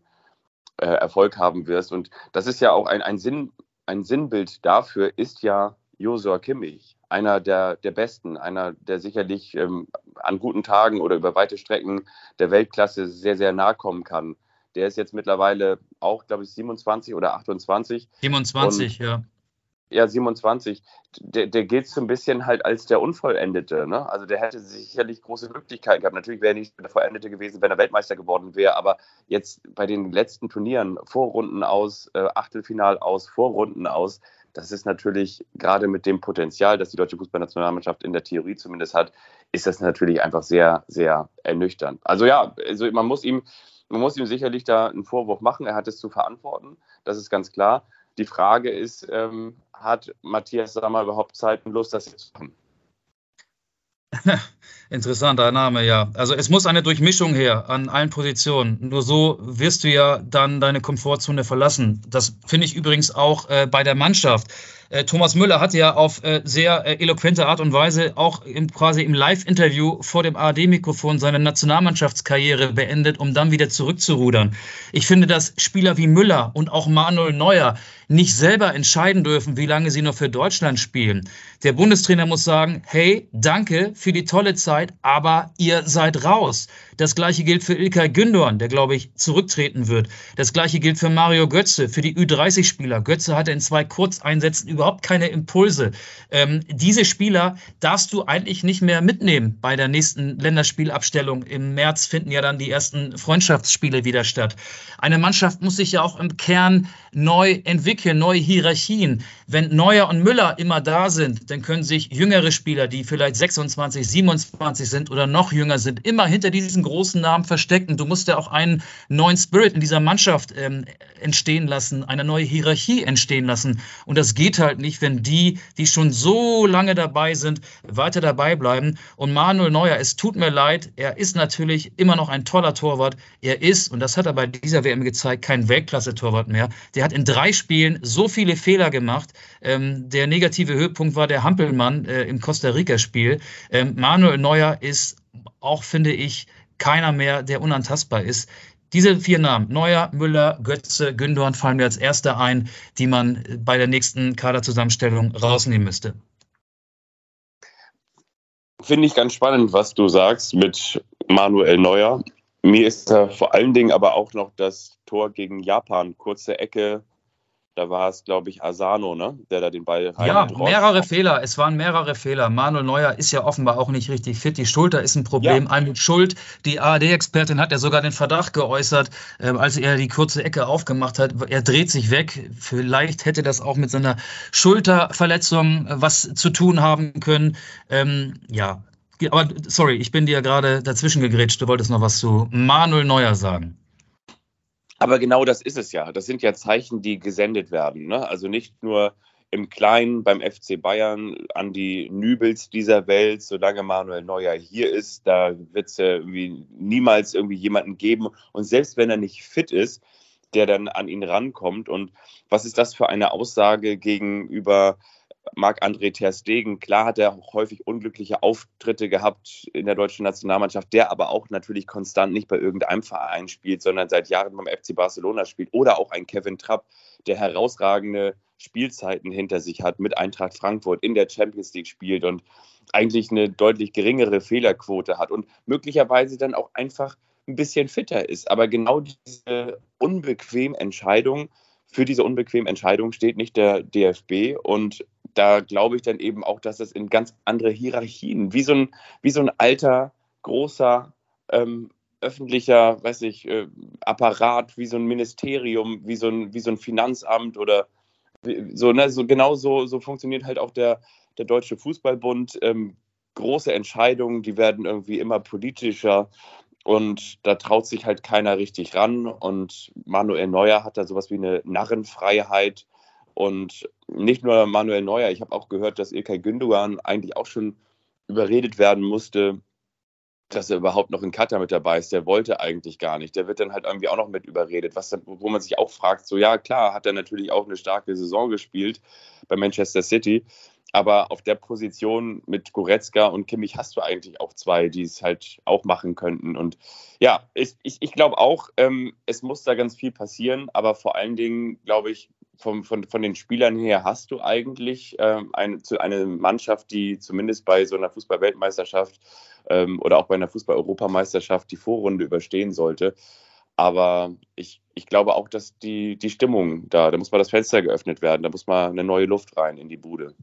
äh, Erfolg haben wirst. Und das ist ja auch ein, ein, Sinn, ein Sinnbild dafür, ist ja Josua Kimmich, einer der, der Besten, einer, der sicherlich ähm, an guten Tagen oder über weite Strecken der Weltklasse sehr, sehr nahe kommen kann. Der ist jetzt mittlerweile auch, glaube ich, 27 oder 28. 27, und, ja. Ja, 27. Der, der gilt so ein bisschen halt als der Unvollendete. Ne? Also der hätte sicherlich große Möglichkeiten gehabt. Natürlich wäre er nicht der Vollendete gewesen, wenn er Weltmeister geworden wäre. Aber jetzt bei den letzten Turnieren, Vorrunden aus, äh, Achtelfinal aus, Vorrunden aus, das ist natürlich gerade mit dem Potenzial, das die deutsche Fußballnationalmannschaft in der Theorie zumindest hat, ist das natürlich einfach sehr, sehr ernüchternd. Also ja, also man muss ihm, man muss ihm sicherlich da einen Vorwurf machen. Er hat es zu verantworten. Das ist ganz klar. Die Frage ist, ähm, hat Matthias Sammer überhaupt Zeit und Lust, das jetzt zu machen? [laughs] Interessanter Name, ja. Also es muss eine Durchmischung her an allen Positionen. Nur so wirst du ja dann deine Komfortzone verlassen. Das finde ich übrigens auch äh, bei der Mannschaft. Äh, Thomas Müller hat ja auf äh, sehr äh, eloquente Art und Weise auch im, quasi im Live-Interview vor dem ARD-Mikrofon seine Nationalmannschaftskarriere beendet, um dann wieder zurückzurudern. Ich finde, dass Spieler wie Müller und auch Manuel Neuer nicht selber entscheiden dürfen, wie lange sie noch für Deutschland spielen. Der Bundestrainer muss sagen, hey, danke für die tolle Zeit, aber ihr seid raus. Das gleiche gilt für Ilkay Gündoğan, der, glaube ich, zurücktreten wird. Das gleiche gilt für Mario Götze, für die Ü30-Spieler. Götze hatte in zwei Kurzeinsätzen überhaupt keine Impulse. Ähm, diese Spieler darfst du eigentlich nicht mehr mitnehmen bei der nächsten Länderspielabstellung. Im März finden ja dann die ersten Freundschaftsspiele wieder statt. Eine Mannschaft muss sich ja auch im Kern neu entwickeln, neue Hierarchien. Wenn Neuer und Müller immer da sind, dann können sich jüngere Spieler, die vielleicht 26, 27 sind oder noch jünger sind, immer hinter diesen großen Namen verstecken. Du musst ja auch einen neuen Spirit in dieser Mannschaft ähm, entstehen lassen, eine neue Hierarchie entstehen lassen. Und das geht halt nicht, wenn die, die schon so lange dabei sind, weiter dabei bleiben. Und Manuel Neuer, es tut mir leid, er ist natürlich immer noch ein toller Torwart. Er ist, und das hat er bei dieser WM gezeigt, kein Weltklasse-Torwart mehr. Der hat in drei Spielen so viele Fehler gemacht. Ähm, der negative Höhepunkt war der Hampelmann äh, im Costa Rica-Spiel. Ähm, Manuel Neuer ist auch, finde ich, keiner mehr, der unantastbar ist. Diese vier Namen, Neuer, Müller, Götze, Gündogan, fallen mir als erster ein, die man bei der nächsten Kaderzusammenstellung rausnehmen müsste. Finde ich ganz spannend, was du sagst mit Manuel Neuer. Mir ist da vor allen Dingen aber auch noch das Tor gegen Japan, kurze Ecke, da war es, glaube ich, Asano, ne? der da den Ball Ja, mehrere Fehler. Es waren mehrere Fehler. Manuel Neuer ist ja offenbar auch nicht richtig fit. Die Schulter ist ein Problem. Ja. Almut Schuld, die ARD-Expertin, hat ja sogar den Verdacht geäußert, äh, als er die kurze Ecke aufgemacht hat. Er dreht sich weg. Vielleicht hätte das auch mit seiner Schulterverletzung äh, was zu tun haben können. Ähm, ja, aber sorry, ich bin dir gerade dazwischen gegrätscht. Du wolltest noch was zu Manuel Neuer sagen. Aber genau das ist es ja. Das sind ja Zeichen, die gesendet werden. Ne? Also nicht nur im Kleinen beim FC Bayern an die Nübels dieser Welt, solange Manuel Neuer hier ist, da wird es ja niemals irgendwie jemanden geben. Und selbst wenn er nicht fit ist, der dann an ihn rankommt. Und was ist das für eine Aussage gegenüber Marc-André Ter Stegen, klar hat er auch häufig unglückliche Auftritte gehabt in der deutschen Nationalmannschaft, der aber auch natürlich konstant nicht bei irgendeinem Verein spielt, sondern seit Jahren beim FC Barcelona spielt. Oder auch ein Kevin Trapp, der herausragende Spielzeiten hinter sich hat, mit Eintracht Frankfurt in der Champions League spielt und eigentlich eine deutlich geringere Fehlerquote hat und möglicherweise dann auch einfach ein bisschen fitter ist. Aber genau diese unbequeme Entscheidung, für diese unbequeme Entscheidung steht nicht der DFB. Und da glaube ich dann eben auch, dass es in ganz andere Hierarchien, wie so ein, wie so ein alter, großer, ähm, öffentlicher, weiß ich, äh, Apparat, wie so ein Ministerium, wie so ein, wie so ein Finanzamt oder so, ne, so genau so, so funktioniert halt auch der, der Deutsche Fußballbund. Ähm, große Entscheidungen, die werden irgendwie immer politischer und da traut sich halt keiner richtig ran. Und Manuel Neuer hat da sowas wie eine Narrenfreiheit. Und nicht nur Manuel Neuer, ich habe auch gehört, dass Ilkay Gündogan eigentlich auch schon überredet werden musste, dass er überhaupt noch in Katar mit dabei ist. Der wollte eigentlich gar nicht. Der wird dann halt irgendwie auch noch mit überredet, was dann, wo man sich auch fragt, so ja, klar, hat er natürlich auch eine starke Saison gespielt bei Manchester City. Aber auf der Position mit Goretzka und Kimmich hast du eigentlich auch zwei, die es halt auch machen könnten. Und ja, ich, ich, ich glaube auch, ähm, es muss da ganz viel passieren. Aber vor allen Dingen, glaube ich, vom, von, von den Spielern her hast du eigentlich ähm, eine, eine Mannschaft, die zumindest bei so einer Fußball-Weltmeisterschaft ähm, oder auch bei einer Fußball-Europameisterschaft die Vorrunde überstehen sollte. Aber ich, ich glaube auch, dass die, die Stimmung da, da muss mal das Fenster geöffnet werden, da muss mal eine neue Luft rein in die Bude.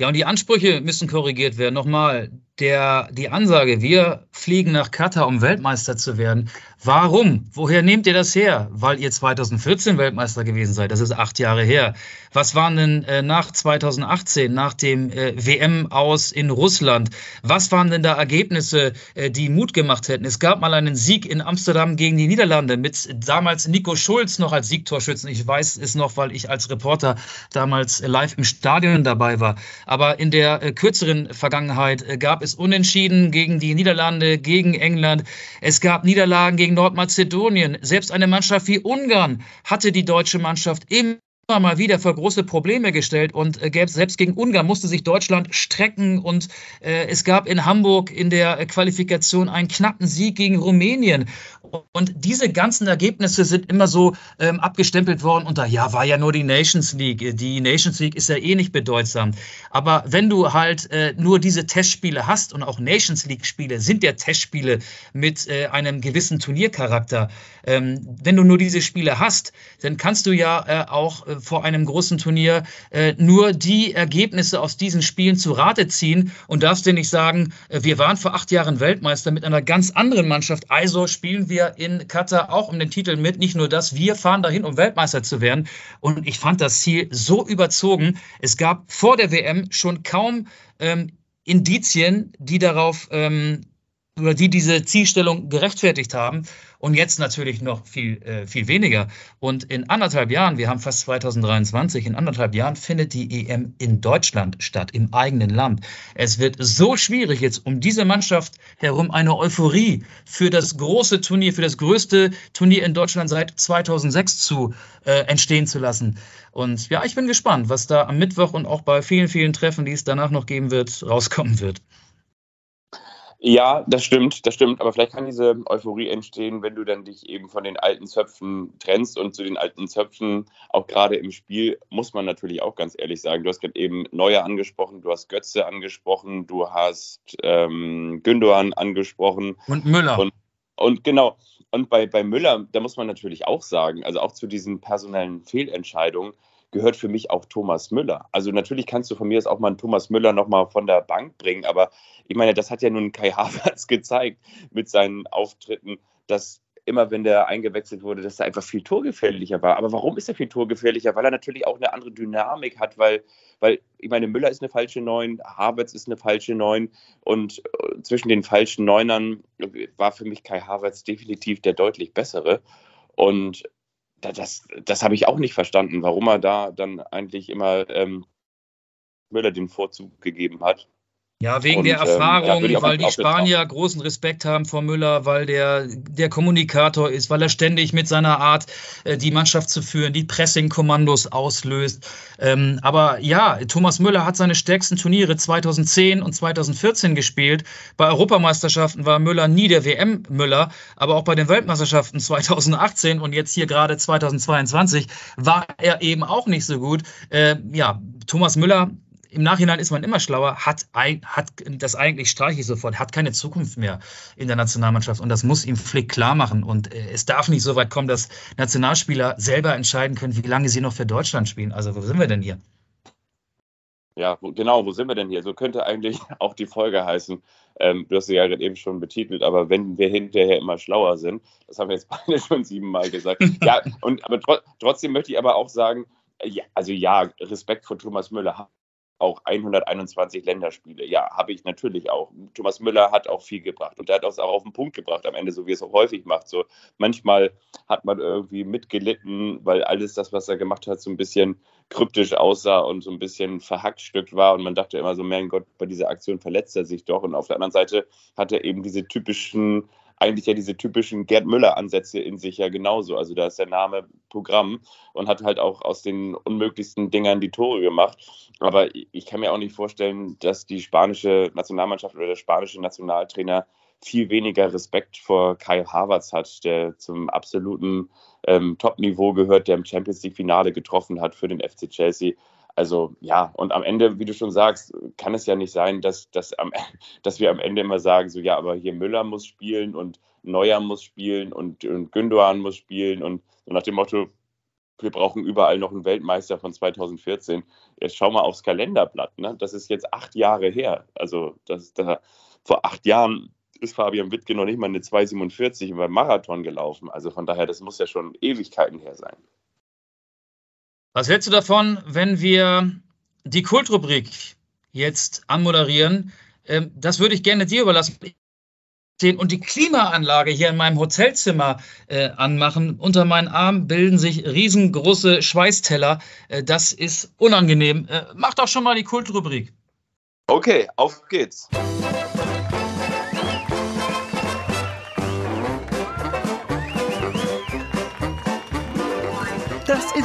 Ja, und die Ansprüche müssen korrigiert werden. Nochmal, der, die Ansage, wir fliegen nach Katar, um Weltmeister zu werden. Warum? Woher nehmt ihr das her? Weil ihr 2014 Weltmeister gewesen seid. Das ist acht Jahre her. Was waren denn äh, nach 2018, nach dem äh, WM aus in Russland? Was waren denn da Ergebnisse, äh, die Mut gemacht hätten? Es gab mal einen Sieg in Amsterdam gegen die Niederlande mit damals Nico Schulz noch als Siegtorschützen. Ich weiß es noch, weil ich als Reporter damals live im Stadion dabei war. Aber in der äh, kürzeren Vergangenheit äh, gab es Unentschieden gegen die Niederlande, gegen England. Es gab Niederlagen gegen Nordmazedonien. Selbst eine Mannschaft wie Ungarn hatte die deutsche Mannschaft im mal wieder vor große Probleme gestellt und äh, selbst gegen Ungarn musste sich Deutschland strecken und äh, es gab in Hamburg in der Qualifikation einen knappen Sieg gegen Rumänien und diese ganzen Ergebnisse sind immer so ähm, abgestempelt worden unter, ja, war ja nur die Nations League. Die Nations League ist ja eh nicht bedeutsam. Aber wenn du halt äh, nur diese Testspiele hast und auch Nations League Spiele sind ja Testspiele mit äh, einem gewissen Turniercharakter, ähm, wenn du nur diese Spiele hast, dann kannst du ja äh, auch äh, vor einem großen Turnier äh, nur die Ergebnisse aus diesen Spielen zu Rate ziehen und darfst dir nicht sagen, äh, wir waren vor acht Jahren Weltmeister mit einer ganz anderen Mannschaft, also spielen wir in Katar auch um den Titel mit. Nicht nur das, wir fahren dahin, um Weltmeister zu werden. Und ich fand das Ziel so überzogen. Es gab vor der WM schon kaum ähm, Indizien, die darauf ähm, oder die diese Zielstellung gerechtfertigt haben. Und jetzt natürlich noch viel, äh, viel weniger. Und in anderthalb Jahren, wir haben fast 2023, in anderthalb Jahren findet die EM in Deutschland statt, im eigenen Land. Es wird so schwierig jetzt um diese Mannschaft herum eine Euphorie für das große Turnier, für das größte Turnier in Deutschland seit 2006 zu äh, entstehen zu lassen. Und ja, ich bin gespannt, was da am Mittwoch und auch bei vielen, vielen Treffen, die es danach noch geben wird, rauskommen wird. Ja, das stimmt, das stimmt. Aber vielleicht kann diese Euphorie entstehen, wenn du dann dich eben von den alten Zöpfen trennst. Und zu den alten Zöpfen, auch gerade im Spiel, muss man natürlich auch ganz ehrlich sagen. Du hast gerade eben Neuer angesprochen, du hast Götze angesprochen, du hast ähm, Gündogan angesprochen. Und Müller. Und, und genau. Und bei, bei Müller, da muss man natürlich auch sagen, also auch zu diesen personellen Fehlentscheidungen, gehört für mich auch Thomas Müller. Also natürlich kannst du von mir aus auch mal einen Thomas Müller nochmal von der Bank bringen, aber ich meine, das hat ja nun Kai [laughs] Havertz gezeigt mit seinen Auftritten, dass immer wenn der eingewechselt wurde, dass er einfach viel torgefährlicher war. Aber warum ist er viel torgefährlicher? Weil er natürlich auch eine andere Dynamik hat, weil, weil ich meine, Müller ist eine falsche Neun, Havertz ist eine falsche Neun und äh, zwischen den falschen Neunern war für mich Kai Havertz definitiv der deutlich bessere. Und das, das habe ich auch nicht verstanden, warum er da dann eigentlich immer ähm, Müller den Vorzug gegeben hat. Ja, wegen und, der Erfahrung, ähm, weil die Spanier großen Respekt haben vor Müller, weil der der Kommunikator ist, weil er ständig mit seiner Art, äh, die Mannschaft zu führen, die Pressing-Kommandos auslöst. Ähm, aber ja, Thomas Müller hat seine stärksten Turniere 2010 und 2014 gespielt. Bei Europameisterschaften war Müller nie der WM-Müller, aber auch bei den Weltmeisterschaften 2018 und jetzt hier gerade 2022 war er eben auch nicht so gut. Äh, ja, Thomas Müller im Nachhinein ist man immer schlauer, hat, hat das eigentlich streiche ich sofort, hat keine Zukunft mehr in der Nationalmannschaft und das muss ihm Flick klar machen. Und äh, es darf nicht so weit kommen, dass Nationalspieler selber entscheiden können, wie lange sie noch für Deutschland spielen. Also wo sind wir denn hier? Ja, genau, wo sind wir denn hier? So könnte eigentlich [laughs] auch die Folge heißen. Ähm, du hast sie ja gerade eben schon betitelt, aber wenn wir hinterher immer schlauer sind, das haben wir jetzt [laughs] beide schon siebenmal gesagt. [laughs] ja, und aber tro trotzdem möchte ich aber auch sagen, ja, also ja, Respekt vor Thomas Müller auch 121 Länderspiele. Ja, habe ich natürlich auch. Thomas Müller hat auch viel gebracht und er hat es auch auf den Punkt gebracht am Ende, so wie es auch häufig macht. So manchmal hat man irgendwie mitgelitten, weil alles das, was er gemacht hat, so ein bisschen kryptisch aussah und so ein bisschen verhackstückt war und man dachte immer so, mein Gott, bei dieser Aktion verletzt er sich doch. Und auf der anderen Seite hat er eben diese typischen eigentlich ja diese typischen Gerd Müller-Ansätze in sich ja genauso. Also da ist der Name Programm und hat halt auch aus den unmöglichsten Dingern die Tore gemacht. Aber ich kann mir auch nicht vorstellen, dass die spanische Nationalmannschaft oder der spanische Nationaltrainer viel weniger Respekt vor Kai Havertz hat, der zum absoluten ähm, Top-Niveau gehört, der im Champions League-Finale getroffen hat für den FC Chelsea. Also ja, und am Ende, wie du schon sagst, kann es ja nicht sein, dass, dass, am, [laughs] dass wir am Ende immer sagen, so ja, aber hier Müller muss spielen und Neuer muss spielen und, und Gündogan muss spielen und so nach dem Motto, wir brauchen überall noch einen Weltmeister von 2014. Jetzt schau mal aufs Kalenderblatt, ne? Das ist jetzt acht Jahre her. Also das, da, vor acht Jahren ist Fabian Wittke noch nicht mal eine 2,47 beim Marathon gelaufen. Also von daher, das muss ja schon Ewigkeiten her sein. Was hältst du davon, wenn wir die Kultrubrik jetzt anmoderieren? Ähm, das würde ich gerne dir überlassen und die Klimaanlage hier in meinem Hotelzimmer äh, anmachen. Unter meinen Armen bilden sich riesengroße Schweißteller. Äh, das ist unangenehm. Äh, mach doch schon mal die Kultrubrik. Okay, auf geht's.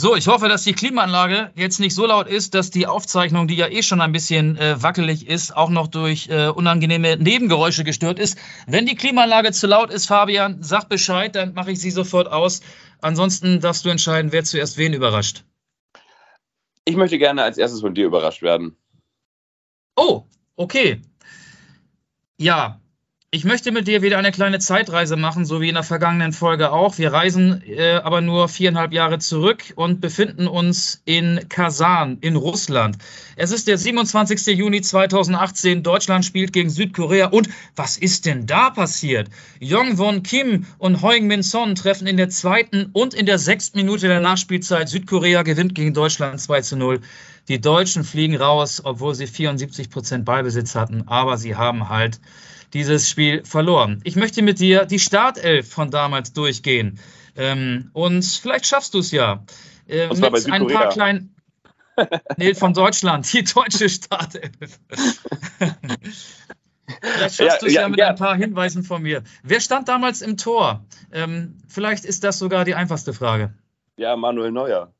So, ich hoffe, dass die Klimaanlage jetzt nicht so laut ist, dass die Aufzeichnung, die ja eh schon ein bisschen äh, wackelig ist, auch noch durch äh, unangenehme Nebengeräusche gestört ist. Wenn die Klimaanlage zu laut ist, Fabian, sag Bescheid, dann mache ich sie sofort aus. Ansonsten darfst du entscheiden, wer zuerst wen überrascht. Ich möchte gerne als erstes von dir überrascht werden. Oh, okay. Ja, ich möchte mit dir wieder eine kleine Zeitreise machen, so wie in der vergangenen Folge auch. Wir reisen äh, aber nur viereinhalb Jahre zurück und befinden uns in Kasan in Russland. Es ist der 27. Juni 2018. Deutschland spielt gegen Südkorea. Und was ist denn da passiert? Jong Won Kim und Heung Min Son treffen in der zweiten und in der sechsten Minute der Nachspielzeit. Südkorea gewinnt gegen Deutschland 2 zu 0. Die Deutschen fliegen raus, obwohl sie 74 Prozent Ballbesitz hatten. Aber sie haben halt dieses Spiel verloren. Ich möchte mit dir die Startelf von damals durchgehen. Ähm, und vielleicht schaffst du es ja. Äh, mit ein paar kleinen. [laughs] nee, von Deutschland, die deutsche Startelf. Vielleicht schaffst ja, du es ja, ja, mit ja. ein paar Hinweisen von mir. Wer stand damals im Tor? Ähm, vielleicht ist das sogar die einfachste Frage. Ja, Manuel Neuer.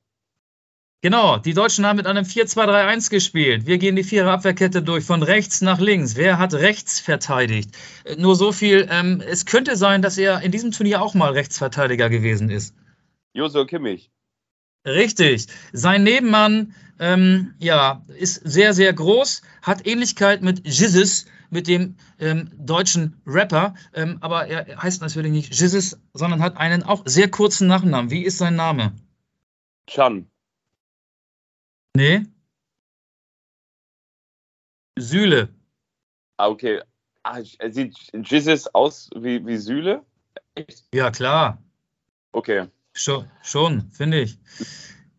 Genau, die Deutschen haben mit einem 4-2-3-1 gespielt. Wir gehen die vierer Abwehrkette durch, von rechts nach links. Wer hat rechts verteidigt? Äh, nur so viel, ähm, es könnte sein, dass er in diesem Turnier auch mal Rechtsverteidiger gewesen ist. Joso Kimmich. Richtig. Sein Nebenmann, ähm, ja, ist sehr, sehr groß, hat Ähnlichkeit mit Jesus, mit dem ähm, deutschen Rapper, ähm, aber er heißt natürlich nicht Jesus, sondern hat einen auch sehr kurzen Nachnamen. Wie ist sein Name? Chan. Nee. Sühle. Ah, okay. Ah, sieht Jesus aus wie, wie Sühle? Echt? Ja, klar. Okay. Schon, schon finde ich.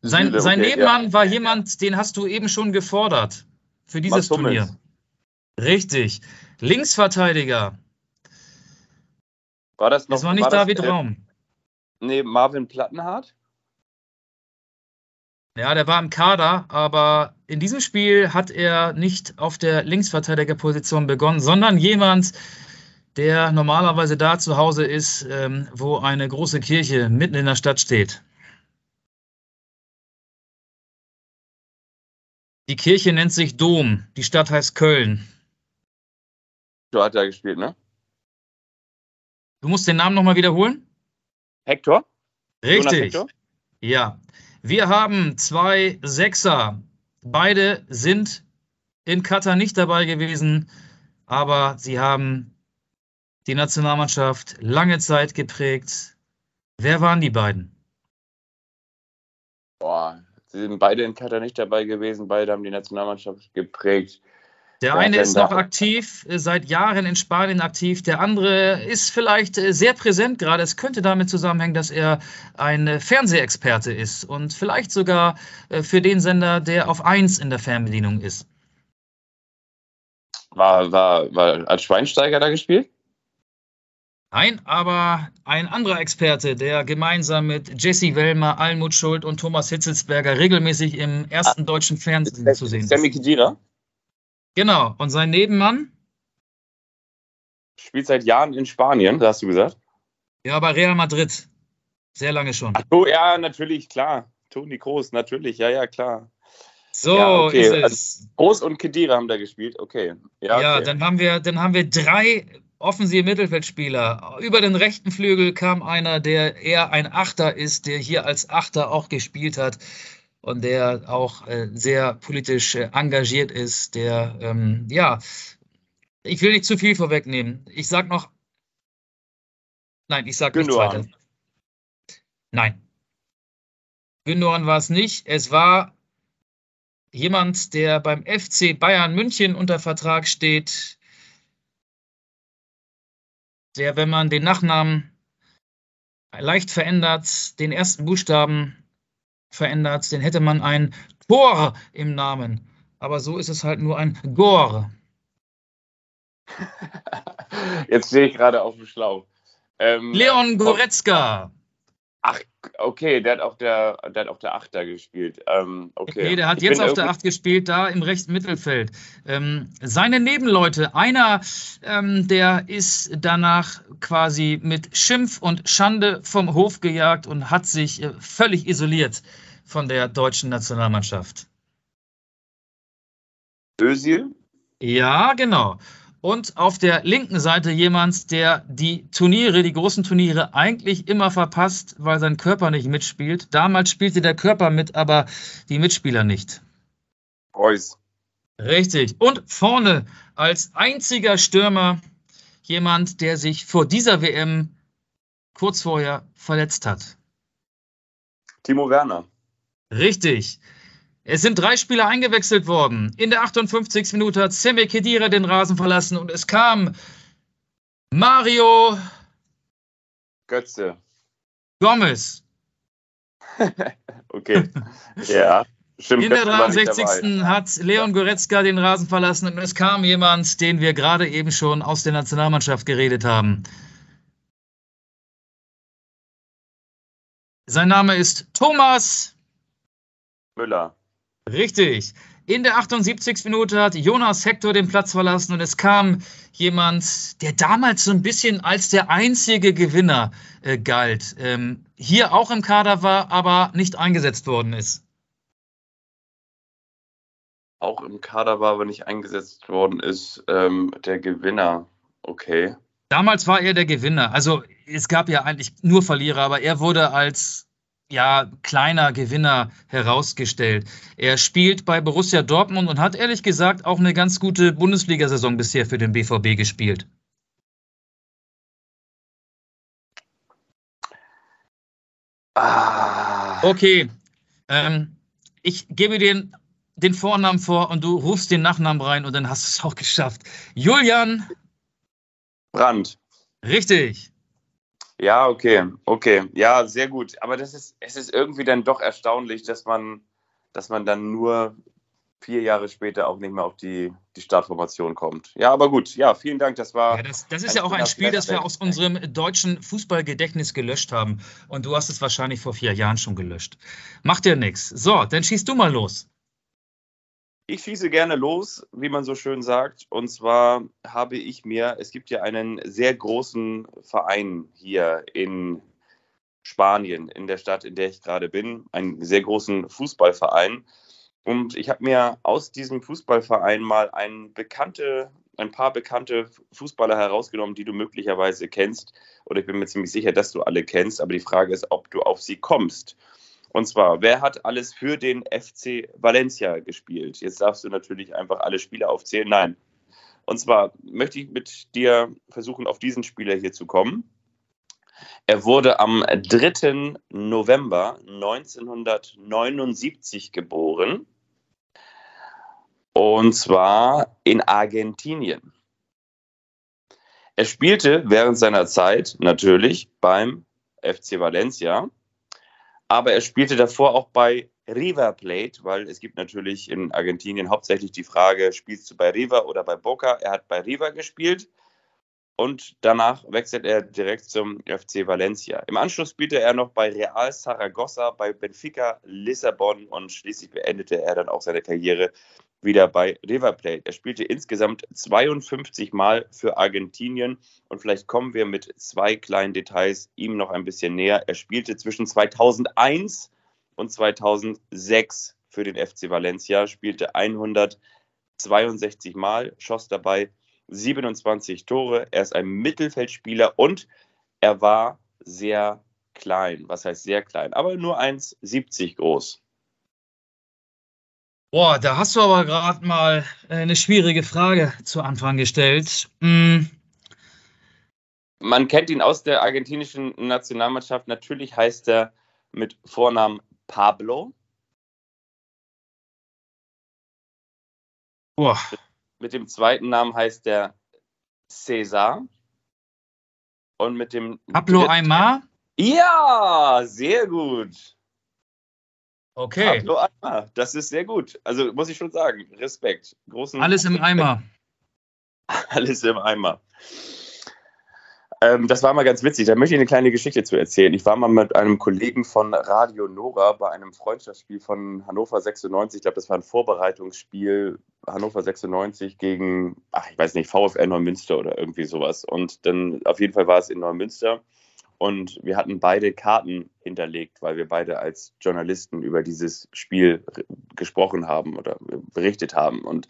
Sein, Süle, sein okay, Nebenmann ja. war jemand, den hast du eben schon gefordert für dieses Turnier. Richtig. Linksverteidiger. War das noch? Das war nicht war David das, äh, Raum. Nee, Marvin Plattenhardt? Ja, der war im Kader, aber in diesem Spiel hat er nicht auf der Linksverteidigerposition begonnen, sondern jemand, der normalerweise da zu Hause ist, ähm, wo eine große Kirche mitten in der Stadt steht. Die Kirche nennt sich Dom, die Stadt heißt Köln. Hector hat da gespielt, ne? Du musst den Namen nochmal wiederholen? Hector? Richtig. Hector? Ja. Wir haben zwei Sechser. Beide sind in Katar nicht dabei gewesen, aber sie haben die Nationalmannschaft lange Zeit geprägt. Wer waren die beiden? Boah, sie sind beide in Katar nicht dabei gewesen. Beide haben die Nationalmannschaft geprägt. Der eine ist noch aktiv, äh, seit Jahren in Spanien aktiv. Der andere ist vielleicht äh, sehr präsent gerade. Es könnte damit zusammenhängen, dass er ein äh, Fernsehexperte ist und vielleicht sogar für den Sender, der auf 1 in der Fernbedienung ist. War, war, war als Schweinsteiger da gespielt? Nein, aber ein anderer Experte, der gemeinsam mit Jesse Wellmer, Almut Schuld und Thomas Hitzelsberger regelmäßig im ersten deutschen Fernsehen zu sehen Sammy ist. Genau. Und sein Nebenmann? spielt seit Jahren in Spanien, hast du gesagt? Ja, bei Real Madrid. Sehr lange schon. Ach so, ja, natürlich, klar. Toni Kroos, natürlich, ja, ja, klar. So Ja, okay, ist also- es. Kroos und Khedira haben da gespielt, okay. Ja, Ja, okay. dann haben wir, dann haben wir drei offensive Mittelfeldspieler. Über den rechten Flügel kam einer, der eher ein Achter ist, der hier als Achter auch gespielt hat und der auch äh, sehr politisch äh, engagiert ist, der, ähm, ja, ich will nicht zu viel vorwegnehmen. Ich sag noch, nein, ich sag nichts Gündogan. weiter. Nein. Gündogan war es nicht. Es war jemand, der beim FC Bayern München unter Vertrag steht, der, wenn man den Nachnamen leicht verändert, den ersten Buchstaben verändert, dann hätte man ein Tor im Namen. Aber so ist es halt nur ein Gor. [laughs] Jetzt stehe ich gerade auf dem Schlauch. Ähm, Leon Goretzka. Ach, okay, der hat auf der, der hat auf der Achter gespielt. Ähm, okay. Nee, der hat Ich jetzt auf der Acht gespielt, da im rechten Mittelfeld. Ähm, seine Nebenleute, einer, ähm, der ist danach quasi mit Schimpf und Schande vom Hof gejagt und hat sich äh, völlig isoliert von der deutschen Nationalmannschaft. Özil? Ja, genau. Und auf der linken Seite jemand, der die Turniere, die großen Turniere eigentlich immer verpasst, weil sein Körper nicht mitspielt. Damals spielte der Körper mit, aber die Mitspieler nicht. Reus. Richtig. Und vorne als einziger Stürmer jemand, der sich vor dieser WM kurz vorher verletzt hat. Timo Werner. Richtig. Es sind drei Spieler eingewechselt worden. In der 58. Minute hat Semi Khedira den Rasen verlassen und es kam Mario Götze. Gomez. [laughs] Okay. ja. Stimmt. In der Götze war nicht 63. dabei. hat Leon Goretzka den Rasen verlassen und es kam jemand, den wir gerade eben schon aus der Nationalmannschaft geredet haben. Sein Name ist Thomas. Müller. Richtig. In der 78. Minute hat Jonas Hector den Platz verlassen und es kam jemand, der damals so ein bisschen als der einzige Gewinner äh, galt. Ähm, hier auch im Kader war, aber nicht eingesetzt worden ist. Auch im Kader war, aber nicht eingesetzt worden ist, ähm, der Gewinner. Okay. Damals war er der Gewinner. Also es gab ja eigentlich nur Verlierer, aber er wurde als ja, kleiner Gewinner herausgestellt. Er spielt bei Borussia Dortmund und hat ehrlich gesagt auch eine ganz gute Bundesliga-Saison bisher für den BVB gespielt. Ah, Okay, ähm, ich gebe dir den Vornamen vor und du rufst den Nachnamen rein und dann hast du es auch geschafft. Julian, Brand. richtig. Ja, okay, okay. Ja, sehr gut. Aber das ist, es ist irgendwie dann doch erstaunlich, dass man, dass man dann nur vier Jahre später auch nicht mehr auf die, die Startformation kommt. Ja, aber gut. Ja, vielen Dank. Das war. Ja, das, das ist ja auch ein Spiel, das wir aus unserem deutschen Fußballgedächtnis gelöscht haben. Und du hast es wahrscheinlich vor vier Jahren schon gelöscht. Macht ja nichts. So, dann schießt du mal los. Ich schieße gerne los, wie man so schön sagt. Und zwar habe ich mir, es gibt ja einen sehr großen Verein hier in Spanien, in der Stadt, in der ich gerade bin, einen sehr großen Fußballverein. Und ich habe mir aus diesem Fußballverein mal ein, bekannte, ein paar bekannte Fußballer herausgenommen, die du möglicherweise kennst. Oder ich bin mir ziemlich sicher, dass du alle kennst. Aber die Frage ist, ob du auf sie kommst. Und zwar, wer hat alles für den FC Valencia gespielt? Jetzt darfst du natürlich einfach alle Spieler aufzählen. Nein. Und zwar möchte ich mit dir versuchen, auf diesen Spieler hier zu kommen. Er wurde am 3. November 1979 geboren. Und zwar in Argentinien. Er spielte während seiner Zeit natürlich beim FC Valencia aber er spielte davor auch bei River Plate, weil es gibt natürlich in Argentinien hauptsächlich die Frage, spielst du bei River oder bei Boca? Er hat bei River gespielt und danach wechselt er direkt zum FC Valencia. Im Anschluss spielte er noch bei Real Saragossa, bei Benfica Lissabon und schließlich beendete er dann auch seine Karriere wieder bei River Plate. Er spielte insgesamt 52 Mal für Argentinien und vielleicht kommen wir mit zwei kleinen Details ihm noch ein bisschen näher. Er spielte zwischen 2001 und 2006 für den FC Valencia, spielte 162 Mal, schoss dabei 27 Tore. Er ist ein Mittelfeldspieler und er war sehr klein. Was heißt sehr klein? Aber nur 1,70 groß. Boah, da hast du aber gerade mal äh, eine schwierige Frage zu Anfang gestellt. Hm. Man kennt ihn aus der argentinischen Nationalmannschaft. Natürlich heißt er mit Vornamen Pablo. Boah. Mit dem zweiten Namen heißt er César. Und mit dem. Pablo Aymar? Ja, sehr gut. Okay. Pablo Aymar, das ist sehr gut. Also muss ich schon sagen, Respekt. Großen Alles im Eimer. [laughs] Alles im Eimer. Ähm, das war mal ganz witzig. Da möchte ich eine kleine Geschichte zu erzählen. Ich war mal mit einem Kollegen von Radio Nora bei einem Freundschaftsspiel von Hannover 96. Ich glaube, das war ein Vorbereitungsspiel Hannover 96 gegen, ach, ich weiß nicht, VfR Neumünster oder irgendwie sowas. Und dann auf jeden Fall war es in Neumünster. Und wir hatten beide Karten hinterlegt, weil wir beide als Journalisten über dieses Spiel gesprochen haben oder berichtet haben. Und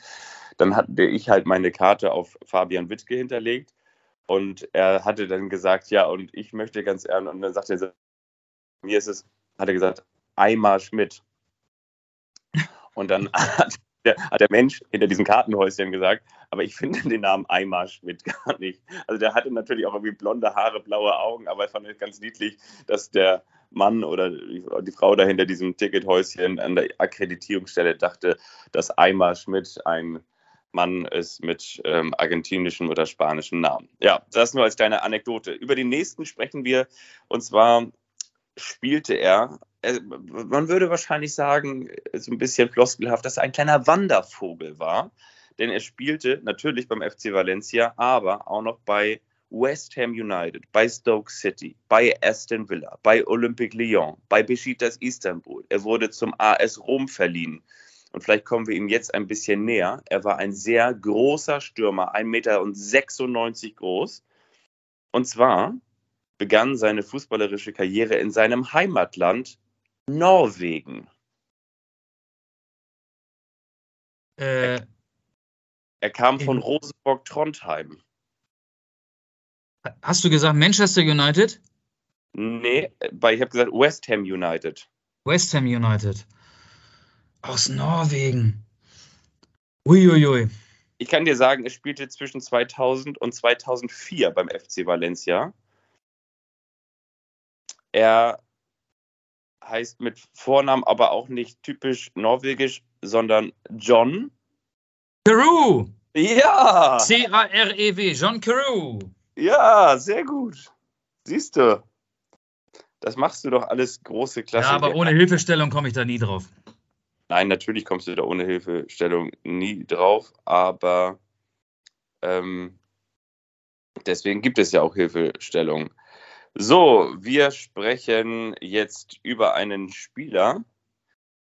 dann hatte ich halt meine Karte auf Fabian Wittke hinterlegt. Und er hatte dann gesagt, ja, und ich möchte ganz gern, und dann sagte er, mir ist es, hat er gesagt, Eimar Schmidt. Und dann [laughs] hat der, hat der Mensch hinter diesem Kartenhäuschen gesagt, aber ich finde den Namen Eimar Schmidt gar nicht. Also der hatte natürlich auch irgendwie blonde Haare, blaue Augen, aber ich fand es ganz niedlich, dass der Mann oder die Frau da hinter diesem Tickethäuschen an der Akkreditierungsstelle dachte, dass Eimar Schmidt ein Mann ist mit ähm, argentinischem oder spanischem Namen. Ja, das nur als kleine Anekdote. Über den nächsten sprechen wir und zwar spielte er man würde wahrscheinlich sagen, so ein bisschen floskelhaft, dass er ein kleiner Wandervogel war. Denn er spielte natürlich beim FC Valencia, aber auch noch bei West Ham United, bei Stoke City, bei Aston Villa, bei Olympique Lyon, bei Besiktas Istanbul. Er wurde zum AS Rom verliehen. Und vielleicht kommen wir ihm jetzt ein bisschen näher. Er war ein sehr großer Stürmer, 1,96 Meter groß. Und zwar begann seine fußballerische Karriere in seinem Heimatland Norwegen. Äh, er kam von Rosenborg Trondheim. Hast du gesagt Manchester United? Nee, bei, ich habe gesagt West Ham United. West Ham United. Aus Norwegen. Uiuiui. Ich kann dir sagen, er spielte zwischen 2000 und 2004 beim FC Valencia. Er heißt mit Vornamen aber auch nicht typisch norwegisch, sondern John. Carew. Ja. C-A-R-E-W. John Carew. Ja, sehr gut. Siehst du. Das machst du doch alles große Klasse. Ja, aber ohne Hilfestellung komme ich da nie drauf. Nein, natürlich kommst du da ohne Hilfestellung nie drauf, aber ähm, deswegen gibt es ja auch Hilfestellung. So, wir sprechen jetzt über einen Spieler,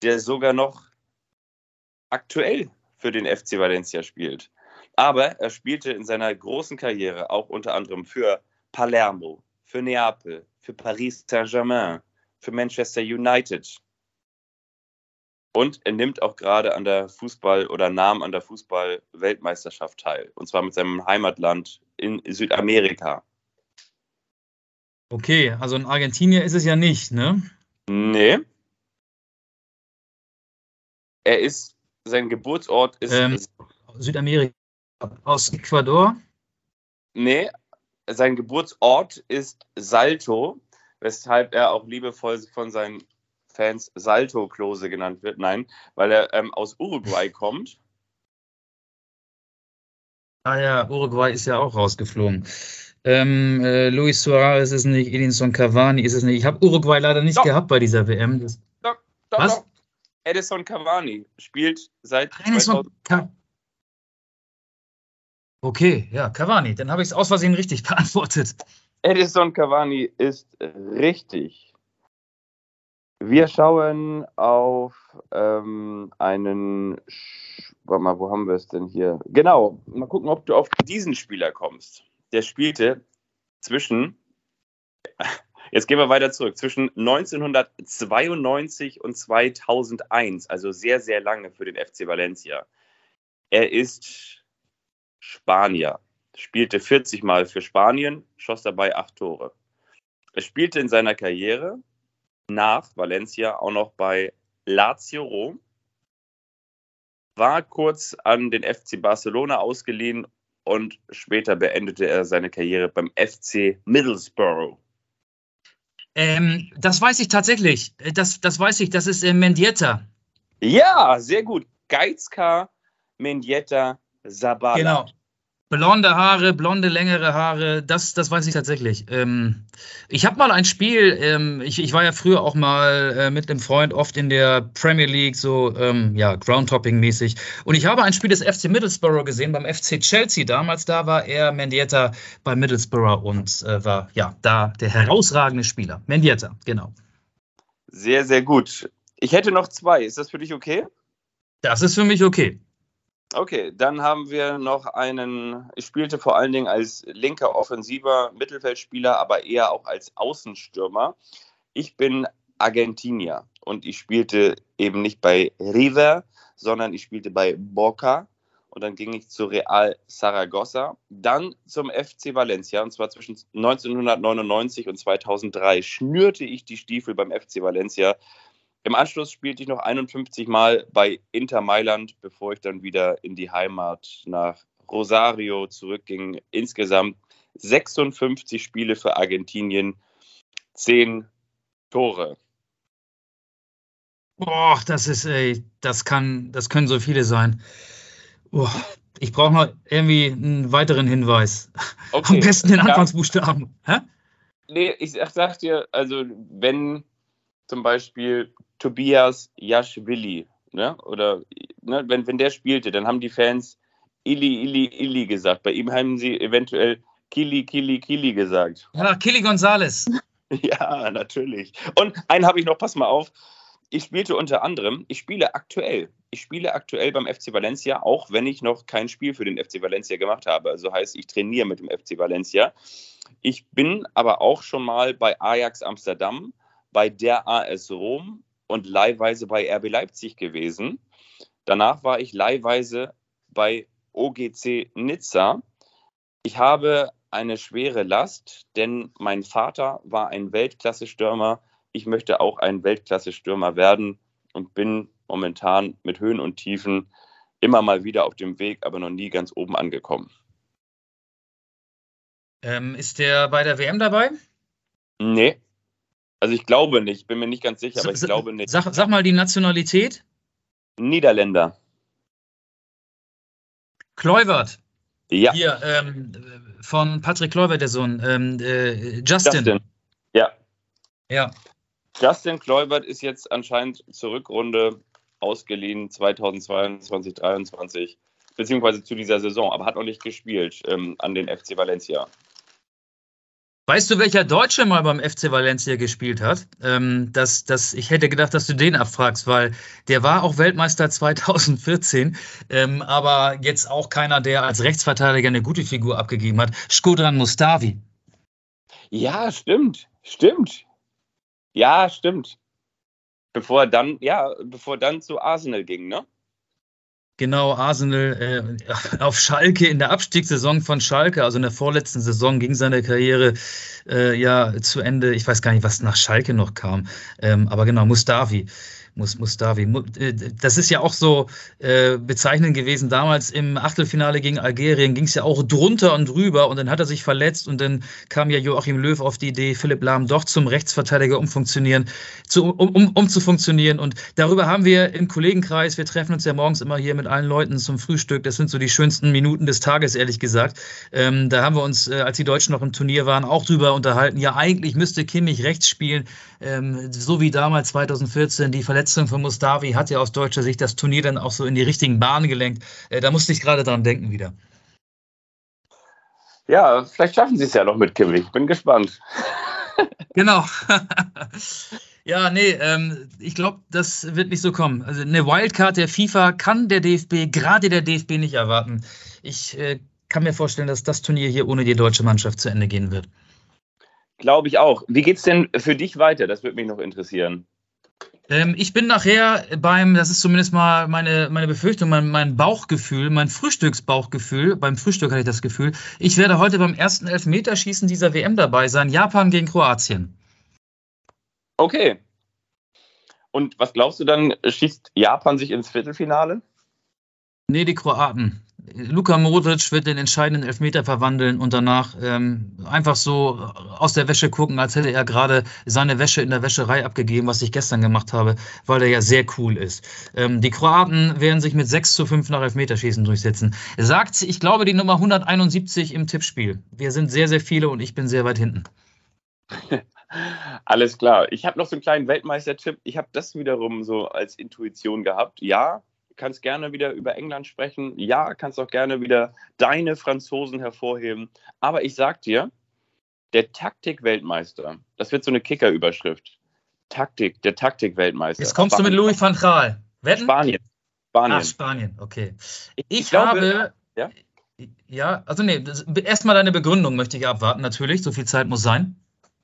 der sogar noch aktuell für den FC Valencia spielt. Aber er spielte in seiner großen Karriere auch unter anderem für Palermo, für Neapel, für Paris Saint-Germain, für Manchester United. Und er nimmt auch gerade an der Fußball- oder nahm an der Fußball-Weltmeisterschaft teil. Und zwar mit seinem Heimatland in Südamerika. Okay, also in Argentinien ist es ja nicht, ne? Nee. Er ist, sein Geburtsort ist. Ähm, Südamerika. Aus Ecuador? Nee, sein Geburtsort ist Salto, weshalb er auch liebevoll von seinen Fans Salto Klose genannt wird. Nein, weil er ähm, aus Uruguay [laughs] kommt. Ah ja, Uruguay ist ja auch rausgeflogen. Ähm, äh, Luis Suarez ist es nicht, Edinson Cavani ist es nicht. Ich habe Uruguay leider nicht Doch. gehabt bei dieser WM. Das, Doch, doch, Was? doch. Edison Cavani spielt seit Edinson 2000 Ca Okay, ja, Cavani. Dann habe ich es aus Versehen richtig [laughs] beantwortet. Edison Cavani ist richtig. Wir schauen auf ähm, einen. Sch- Warte mal, wo haben wir es denn hier? Genau, mal gucken, ob du auf diesen Spieler kommst. Der spielte zwischen. [laughs] Jetzt gehen wir weiter zurück. Zwischen 1992 und 2001, also sehr, sehr lange für den FC Valencia. Er ist Spanier spielte 40 Mal für Spanien, schoss dabei acht Tore. Er spielte in seiner Karriere nach Valencia auch noch bei Lazio Rom, war kurz an den FC Barcelona ausgeliehen und später beendete er seine Karriere beim FC Middlesbrough. Ähm, das weiß ich tatsächlich. Äh, Das, das weiß ich. Das ist äh, Mendieta. Ja, sehr gut. Geizka Mendieta Zabala. Genau. Blonde Haare, blonde, längere Haare, das, das weiß ich tatsächlich. Ähm, ich habe mal ein Spiel, ähm, ich, ich war ja früher auch mal äh, mit einem Freund oft in der Premier League, so ähm, ja, Groundtopping-mäßig. Und ich habe ein Spiel des FC Middlesbrough gesehen, beim FC Chelsea. Damals, da war er Mendieta bei Middlesbrough und äh, war ja da der herausragende Spieler. Mendieta, genau. Sehr, sehr gut. Ich hätte noch zwei. Ist das für dich okay? Das ist für mich okay. Okay, dann haben wir noch einen, ich spielte vor allen Dingen als linker offensiver Mittelfeldspieler, aber eher auch als Außenstürmer. Ich bin Argentinier und ich spielte eben nicht bei River, sondern ich spielte bei Boca und dann ging ich zu Real Saragossa, dann zum FC Valencia und zwar zwischen 1999 und 2003 schnürte ich die Stiefel beim FC Valencia. Im Anschluss spielte ich noch 51 Mal bei Inter Mailand, bevor ich dann wieder in die Heimat nach Rosario zurückging. Insgesamt 56 Spiele für Argentinien, 10 Tore. Boah, das ist, ey, das kann, das können so viele sein. Boah, ich brauche noch irgendwie einen weiteren Hinweis. Okay. Am besten den Ja, Anfangsbuchstaben. Hä? nee, ich sag, sag dir, also wenn zum Beispiel Tobias Jaschwili, ne, oder ne, wenn, wenn der spielte, dann haben die Fans Ili, Ili, Ili gesagt. Bei ihm haben sie eventuell Kili, Kili, Kili gesagt. Ja, Kili Gonzales. [laughs] Ja, natürlich. Und einen habe ich noch, pass mal auf. Ich spielte unter anderem, ich spiele aktuell. Ich spiele aktuell beim FC Valencia, auch wenn ich noch kein Spiel für den FC Valencia gemacht habe. Also heißt, ich trainiere mit dem FC Valencia. Ich bin aber auch schon mal bei Ajax Amsterdam, bei der AS Rom und leihweise bei RB Leipzig gewesen. Danach war ich leihweise bei OGC Nizza. Ich habe eine schwere Last, denn mein Vater war ein Weltklasse-Stürmer. Ich möchte auch ein Weltklasse-Stürmer werden und bin momentan mit Höhen und Tiefen immer mal wieder auf dem Weg, aber noch nie ganz oben angekommen. Ähm, ist der bei der WM dabei? Nee. Also ich glaube nicht, bin mir nicht ganz sicher, aber ich glaube nicht. Sag, sag mal die Nationalität. Niederländer. Kluivert. Ja, Hier, ähm, von Patrick Kluivert, der Sohn. Ähm, äh, Justin. Justin. Ja, Ja. Justin Kluivert ist jetzt anscheinend zur Rückrunde ausgeliehen 2022, 2023, beziehungsweise zu dieser Saison, aber hat noch nicht gespielt ähm, an den FC Valencia. Weißt du, welcher Deutsche mal beim FC Valencia gespielt hat? Ähm, das, das, ich hätte gedacht, dass du den abfragst, weil der war auch Weltmeister 2014, ähm, aber jetzt auch keiner, der als Rechtsverteidiger eine gute Figur abgegeben hat. Skodran Mustavi. Ja, stimmt. Stimmt. Ja, stimmt. Bevor dann, ja, bevor er dann zu Arsenal ging, ne? Genau, Arsenal äh, auf Schalke in der Abstiegssaison von Schalke, also in der vorletzten Saison ging seine Karriere äh, ja zu Ende. Ich weiß gar nicht, was nach Schalke noch kam, ähm, aber genau, Mustavi. Mustavi. Äh, das ist ja auch so äh, bezeichnend gewesen. Damals im Achtelfinale gegen Algerien ging es ja auch drunter und drüber und dann hat er sich verletzt und dann kam ja Joachim Löw auf die Idee, Philipp Lahm doch zum Rechtsverteidiger umfunktionieren, zu, um, um, um zu funktionieren. Und darüber haben wir im Kollegenkreis, wir treffen uns ja morgens immer hier mit allen Leuten zum Frühstück. Das sind so die schönsten Minuten des Tages, ehrlich gesagt. Ähm, da haben wir uns, äh, als die Deutschen noch im Turnier waren, auch drüber unterhalten. Ja, eigentlich müsste Kimmich rechts spielen, ähm, so wie damals 2014 die Verletzung Verletzung von Mustavi hat ja aus deutscher Sicht das Turnier dann auch so in die richtigen Bahnen gelenkt. Äh, da musste ich gerade dran denken wieder. Ja, vielleicht schaffen sie es ja noch mit Kimmich. Bin gespannt. [laughs] genau. ja, nee, ähm, ich glaube, das wird nicht so kommen. Also eine Wildcard der FIFA kann der DFB, gerade der DFB, nicht erwarten. Ich äh, kann mir vorstellen, dass das Turnier hier ohne die deutsche Mannschaft zu Ende gehen wird. Glaube ich auch. Wie geht es denn für dich weiter? Das würde mich noch interessieren. Ähm, ich bin nachher beim, das ist zumindest mal meine, meine Befürchtung, mein, mein Bauchgefühl, mein Frühstücksbauchgefühl, beim Frühstück hatte ich das Gefühl, ich werde heute beim ersten Elfmeterschießen dieser WM dabei sein, Japan gegen Kroatien. Okay. Und was glaubst du dann, schießt Japan sich ins Viertelfinale? Nee, die Kroaten. Luka Modric wird den entscheidenden Elfmeter verwandeln und danach ähm, einfach so aus der Wäsche gucken, als hätte er gerade seine Wäsche in der Wäscherei abgegeben, was ich gestern gemacht habe, weil er ja sehr cool ist. Ähm, die Kroaten werden sich mit 6 zu 5 nach Elfmeterschießen durchsetzen. Sagt, ich glaube, die Nummer 171 im Tippspiel. Wir sind sehr, sehr viele und ich bin sehr weit hinten. Alles klar. Ich habe noch so einen kleinen Weltmeistertipp. Ich habe das wiederum so als Intuition gehabt. Ja, kannst gerne wieder über England sprechen. Ja, kannst auch gerne wieder deine Franzosen hervorheben. Aber ich sag dir, der Taktik-Weltmeister, das wird so eine Kicker-Überschrift. Taktik, der Taktik-Weltmeister. Jetzt kommst Spanien. du mit Louis van Gaal. Wetten? Spanien. Spanien. Ach, Spanien, okay. Ich, ich, glaube, habe. Ja? ja, also nee, erstmal deine Begründung möchte ich abwarten, natürlich. So viel Zeit muss sein.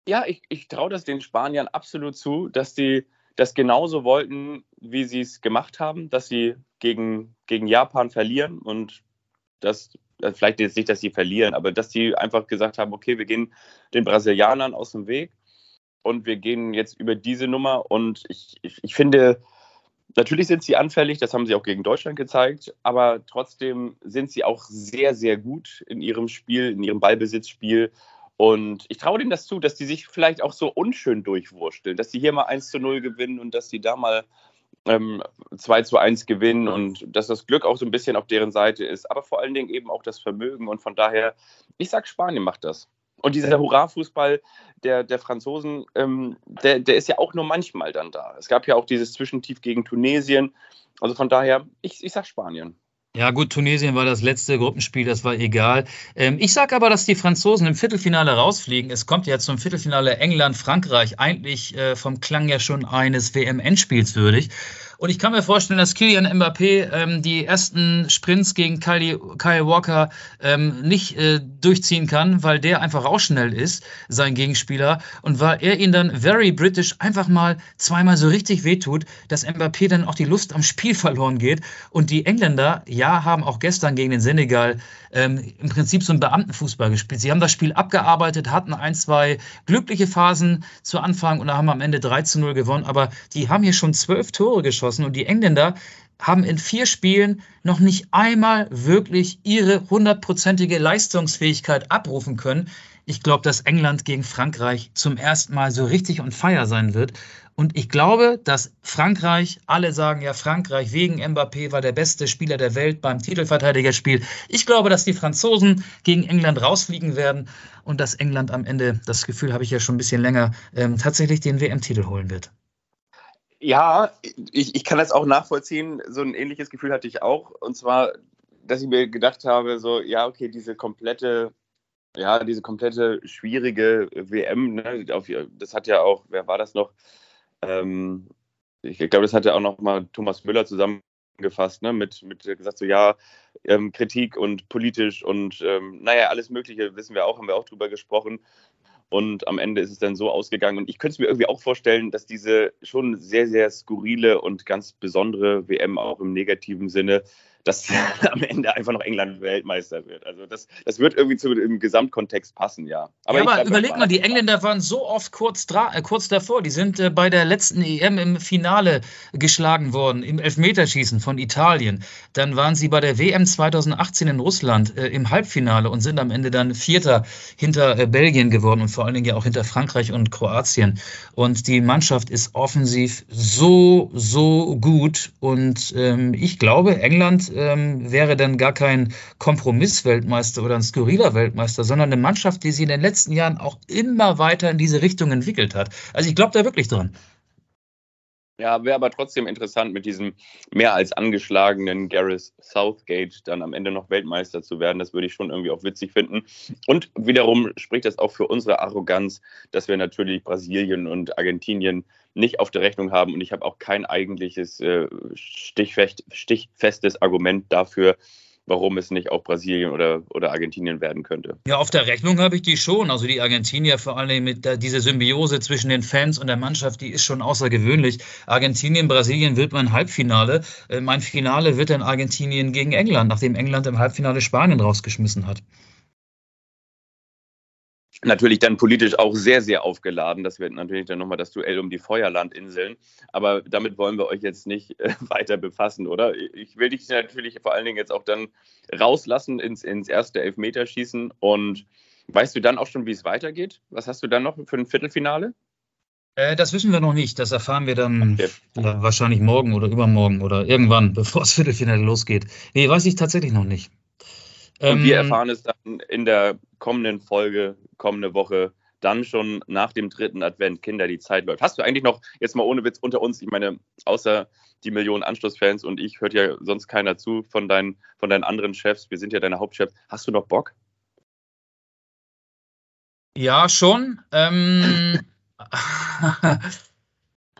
Ja, ich, ich traue das den Spaniern absolut zu, dass die das genauso wollten, wie sie es gemacht haben, dass sie gegen, gegen Japan verlieren und das, äh, vielleicht jetzt nicht, dass sie verlieren, aber dass sie einfach gesagt haben, okay, wir gehen den Brasilianern aus dem Weg und wir gehen jetzt über diese Nummer. Und ich, ich, ich finde, natürlich sind sie anfällig, das haben sie auch gegen Deutschland gezeigt, aber trotzdem sind sie auch sehr, sehr gut in ihrem Spiel, in ihrem Ballbesitzspiel und ich traue denen das zu, dass die sich vielleicht auch so unschön durchwursteln, dass die hier mal 1 zu 0 gewinnen und dass die da mal ähm, 2 zu 1 gewinnen und dass das Glück auch so ein bisschen auf deren Seite ist, aber vor allen Dingen eben auch das Vermögen. Und von daher, ich sag, Spanien macht das. Und dieser Hurra-Fußball der, der Franzosen, ähm, der, der ist ja auch nur manchmal dann da. Es gab ja auch dieses Zwischentief gegen Tunesien. Also von daher, ich, ich sag Spanien. Ja, gut, Tunesien war das letzte Gruppenspiel, das war egal. Ähm, ich sage aber, dass die Franzosen im Viertelfinale rausfliegen. Es kommt ja zum Viertelfinale England-Frankreich, eigentlich äh, vom Klang ja schon eines WM-Endspiels würdig. Und ich kann mir vorstellen, dass Kylian Mbappé ähm, die ersten Sprints gegen Kyle, Kyle Walker ähm, nicht äh, durchziehen kann, weil der einfach auch schnell ist, sein Gegenspieler, und weil er ihn dann very British einfach mal zweimal so richtig wehtut, dass Mbappé dann auch die Lust am Spiel [laughs] verloren geht. Und die Engländer, ja, haben auch gestern gegen den Senegal ähm, im Prinzip so einen Beamtenfußball gespielt. Sie haben das Spiel abgearbeitet, hatten ein, zwei glückliche Phasen zu Anfang und haben am Ende 3 zu 0 gewonnen. Aber die haben hier schon zwölf Tore geschossen und die Engländer haben in vier Spielen noch nicht einmal wirklich ihre hundertprozentige Leistungsfähigkeit abrufen können. Ich glaube, dass England gegen Frankreich zum ersten Mal so richtig on fire sein wird. Und ich glaube, dass Frankreich, alle sagen ja, Frankreich wegen Mbappé war der beste Spieler der Welt beim Titelverteidigerspiel. Ich glaube, dass die Franzosen gegen England rausfliegen werden und dass England am Ende, das Gefühl habe ich ja schon ein bisschen länger, ähm, tatsächlich den WM-Titel holen wird. Ja, ich, ich kann das auch nachvollziehen. So ein ähnliches Gefühl hatte ich auch. Und zwar, dass ich mir gedacht habe, so, ja, okay, diese komplette ja, diese komplette schwierige WM, ne, auf, das hat ja auch, wer war das noch? Ähm, ich glaube, das hat ja auch noch mal Thomas Müller zusammengefasst, ne, mit, mit gesagt, so ja, ähm, Kritik und politisch und ähm, naja, alles Mögliche wissen wir auch, haben wir auch drüber gesprochen. Und am Ende ist es dann so ausgegangen. Und ich könnte es mir irgendwie auch vorstellen, dass diese schon sehr, sehr skurrile und ganz besondere WM auch im negativen Sinne dass [laughs] am Ende einfach noch England Weltmeister wird. Also das, das wird irgendwie zu dem Gesamtkontext passen, ja. Aber, ja, aber glaub, überleg mal, die Engländer waren so oft kurz, äh, kurz davor. Die sind äh, bei der letzten EM im Finale geschlagen worden, im Elfmeterschießen von Italien. Dann waren sie bei der WM 2018 in Russland äh, im Halbfinale und sind am Ende dann Vierter hinter äh, Belgien geworden und vor allen Dingen ja auch hinter Frankreich und Kroatien. Und die Mannschaft ist offensiv so, so gut. Und ähm, ich glaube, England ähm, wäre dann gar kein Kompromissweltmeister oder ein skurriler Weltmeister, sondern eine Mannschaft, die sich in den letzten Jahren auch immer weiter in diese Richtung entwickelt hat. Also ich glaube da wirklich dran. Ja, wäre aber trotzdem interessant, mit diesem mehr als angeschlagenen Gareth Southgate dann am Ende noch Weltmeister zu werden. Das würde ich schon irgendwie auch witzig finden. Und wiederum spricht das auch für unsere Arroganz, dass wir natürlich Brasilien und Argentinien nicht auf der Rechnung haben. Und ich habe auch kein eigentliches äh, stichfestes Argument dafür, warum es nicht auch Brasilien oder, oder Argentinien werden könnte. Ja, auf der Rechnung habe ich die schon. Also die Argentinier vor allem mit der, dieser Symbiose zwischen den Fans und der Mannschaft, die ist schon außergewöhnlich. Argentinien, Brasilien wird mein Halbfinale. Äh, mein Finale wird dann Argentinien gegen England, nachdem England im Halbfinale Spanien rausgeschmissen hat natürlich dann politisch auch sehr, sehr aufgeladen. Das wird natürlich dann nochmal das Duell um die Feuerlandinseln. Aber damit wollen wir euch jetzt nicht äh, [laughs] weiter befassen, oder? Ich will dich natürlich vor allen Dingen jetzt auch dann rauslassen ins, ins erste Elfmeterschießen. Und weißt du dann auch schon, wie es weitergeht? Was hast du dann noch für ein Viertelfinale? Äh, das wissen wir noch nicht. Das erfahren wir dann okay. wahrscheinlich morgen oder übermorgen oder irgendwann, [laughs] bevor das Viertelfinale losgeht. Nee, weiß ich tatsächlich noch nicht. Und ähm, wir erfahren es dann in der kommenden Folge, kommende Woche, dann schon nach dem dritten Advent, Kinder, die Zeit läuft. Hast du eigentlich noch, jetzt mal ohne Witz unter uns, ich meine, außer die Millionen Anschlussfans und ich, hört ja sonst keiner zu von deinen, von deinen anderen Chefs, wir sind ja deine Hauptchefs. Hast du noch Bock? Ja, schon. Ähm, [laughs]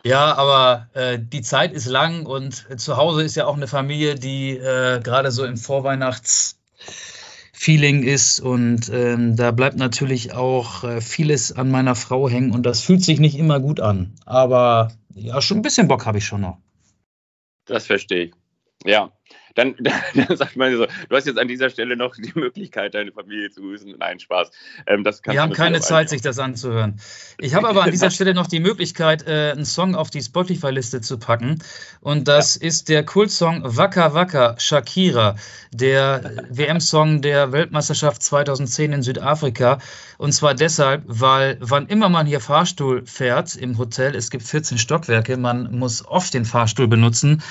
ja, aber äh, die Zeit ist lang und zu Hause ist ja auch eine Familie, die äh, gerade so im Vorweihnachts- Feeling ist und ähm, da bleibt natürlich auch äh, vieles an meiner Frau hängen und das fühlt sich nicht immer gut an. Aber ja, schon ein bisschen Bock habe ich schon noch. Das verstehe ich. Ja, dann, [laughs] dann sagt man so, du hast jetzt an dieser Stelle noch die Möglichkeit, deine Familie zu grüßen. Nein, Spaß. Ähm, das Wir haben keine Zeit, sich das anzuhören. Ich habe aber an dieser Stelle noch die Möglichkeit, äh, einen Song auf die Spotify-Liste zu packen. Und das ja. ist der Kultsong Waka Waka Shakira, der WM-Song der Weltmeisterschaft 2010 in Südafrika. Und zwar deshalb, weil wann immer man hier Fahrstuhl fährt im Hotel, es gibt 14 Stockwerke, man muss oft den Fahrstuhl benutzen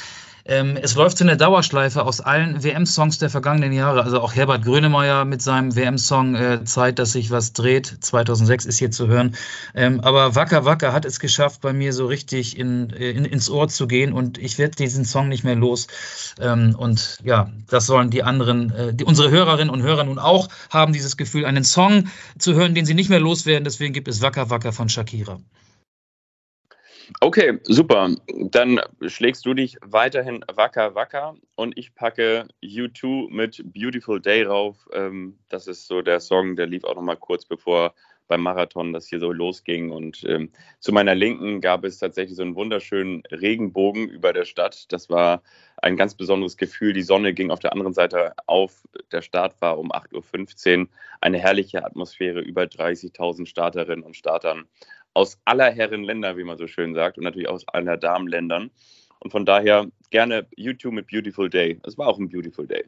ähm, es läuft so eine Dauerschleife aus allen WM-Songs der vergangenen Jahre. Also auch Herbert Grönemeyer mit seinem WM-Song äh, Zeit, dass sich was dreht. 2006 ist hier zu hören. Ähm, aber Wacker Wacker hat es geschafft, bei mir so richtig in, in, ins Ohr zu gehen und ich werde diesen Song nicht mehr los. Ähm, und ja, das sollen die anderen, äh, die, unsere Hörerinnen und Hörer nun auch haben dieses Gefühl, einen Song zu hören, den sie nicht mehr loswerden. Deswegen gibt es Wacker Wacker von Shakira. Okay, super. Dann schlägst du dich weiterhin wacker, wacker und ich packe U2 mit Beautiful Day rauf. Ähm, das ist so der Song, der lief auch noch mal kurz bevor beim Marathon das hier so losging. Und ähm, zu meiner Linken gab es tatsächlich so einen wunderschönen Regenbogen über der Stadt. Das war ein ganz besonderes Gefühl. Die Sonne ging auf der anderen Seite auf. Der Start war um 8.15 Uhr. Eine herrliche Atmosphäre, über 30.000 Starterinnen und Startern aus aller Herren Länder, wie man so schön sagt, und natürlich aus aller Damenländern. Und von daher gerne YouTube mit Beautiful Day. Es war auch ein Beautiful Day.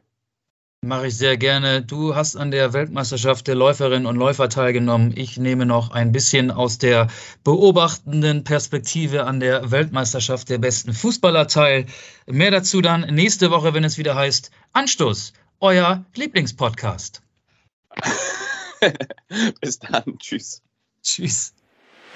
Mache ich sehr gerne. Du hast an der Weltmeisterschaft der Läuferinnen und Läufer teilgenommen. Ich nehme noch ein bisschen aus der beobachtenden Perspektive an der Weltmeisterschaft der besten Fußballer teil. Mehr dazu dann nächste Woche, wenn es wieder heißt Anstoß, euer Lieblingspodcast. [laughs] Bis dann. Tschüss. Tschüss.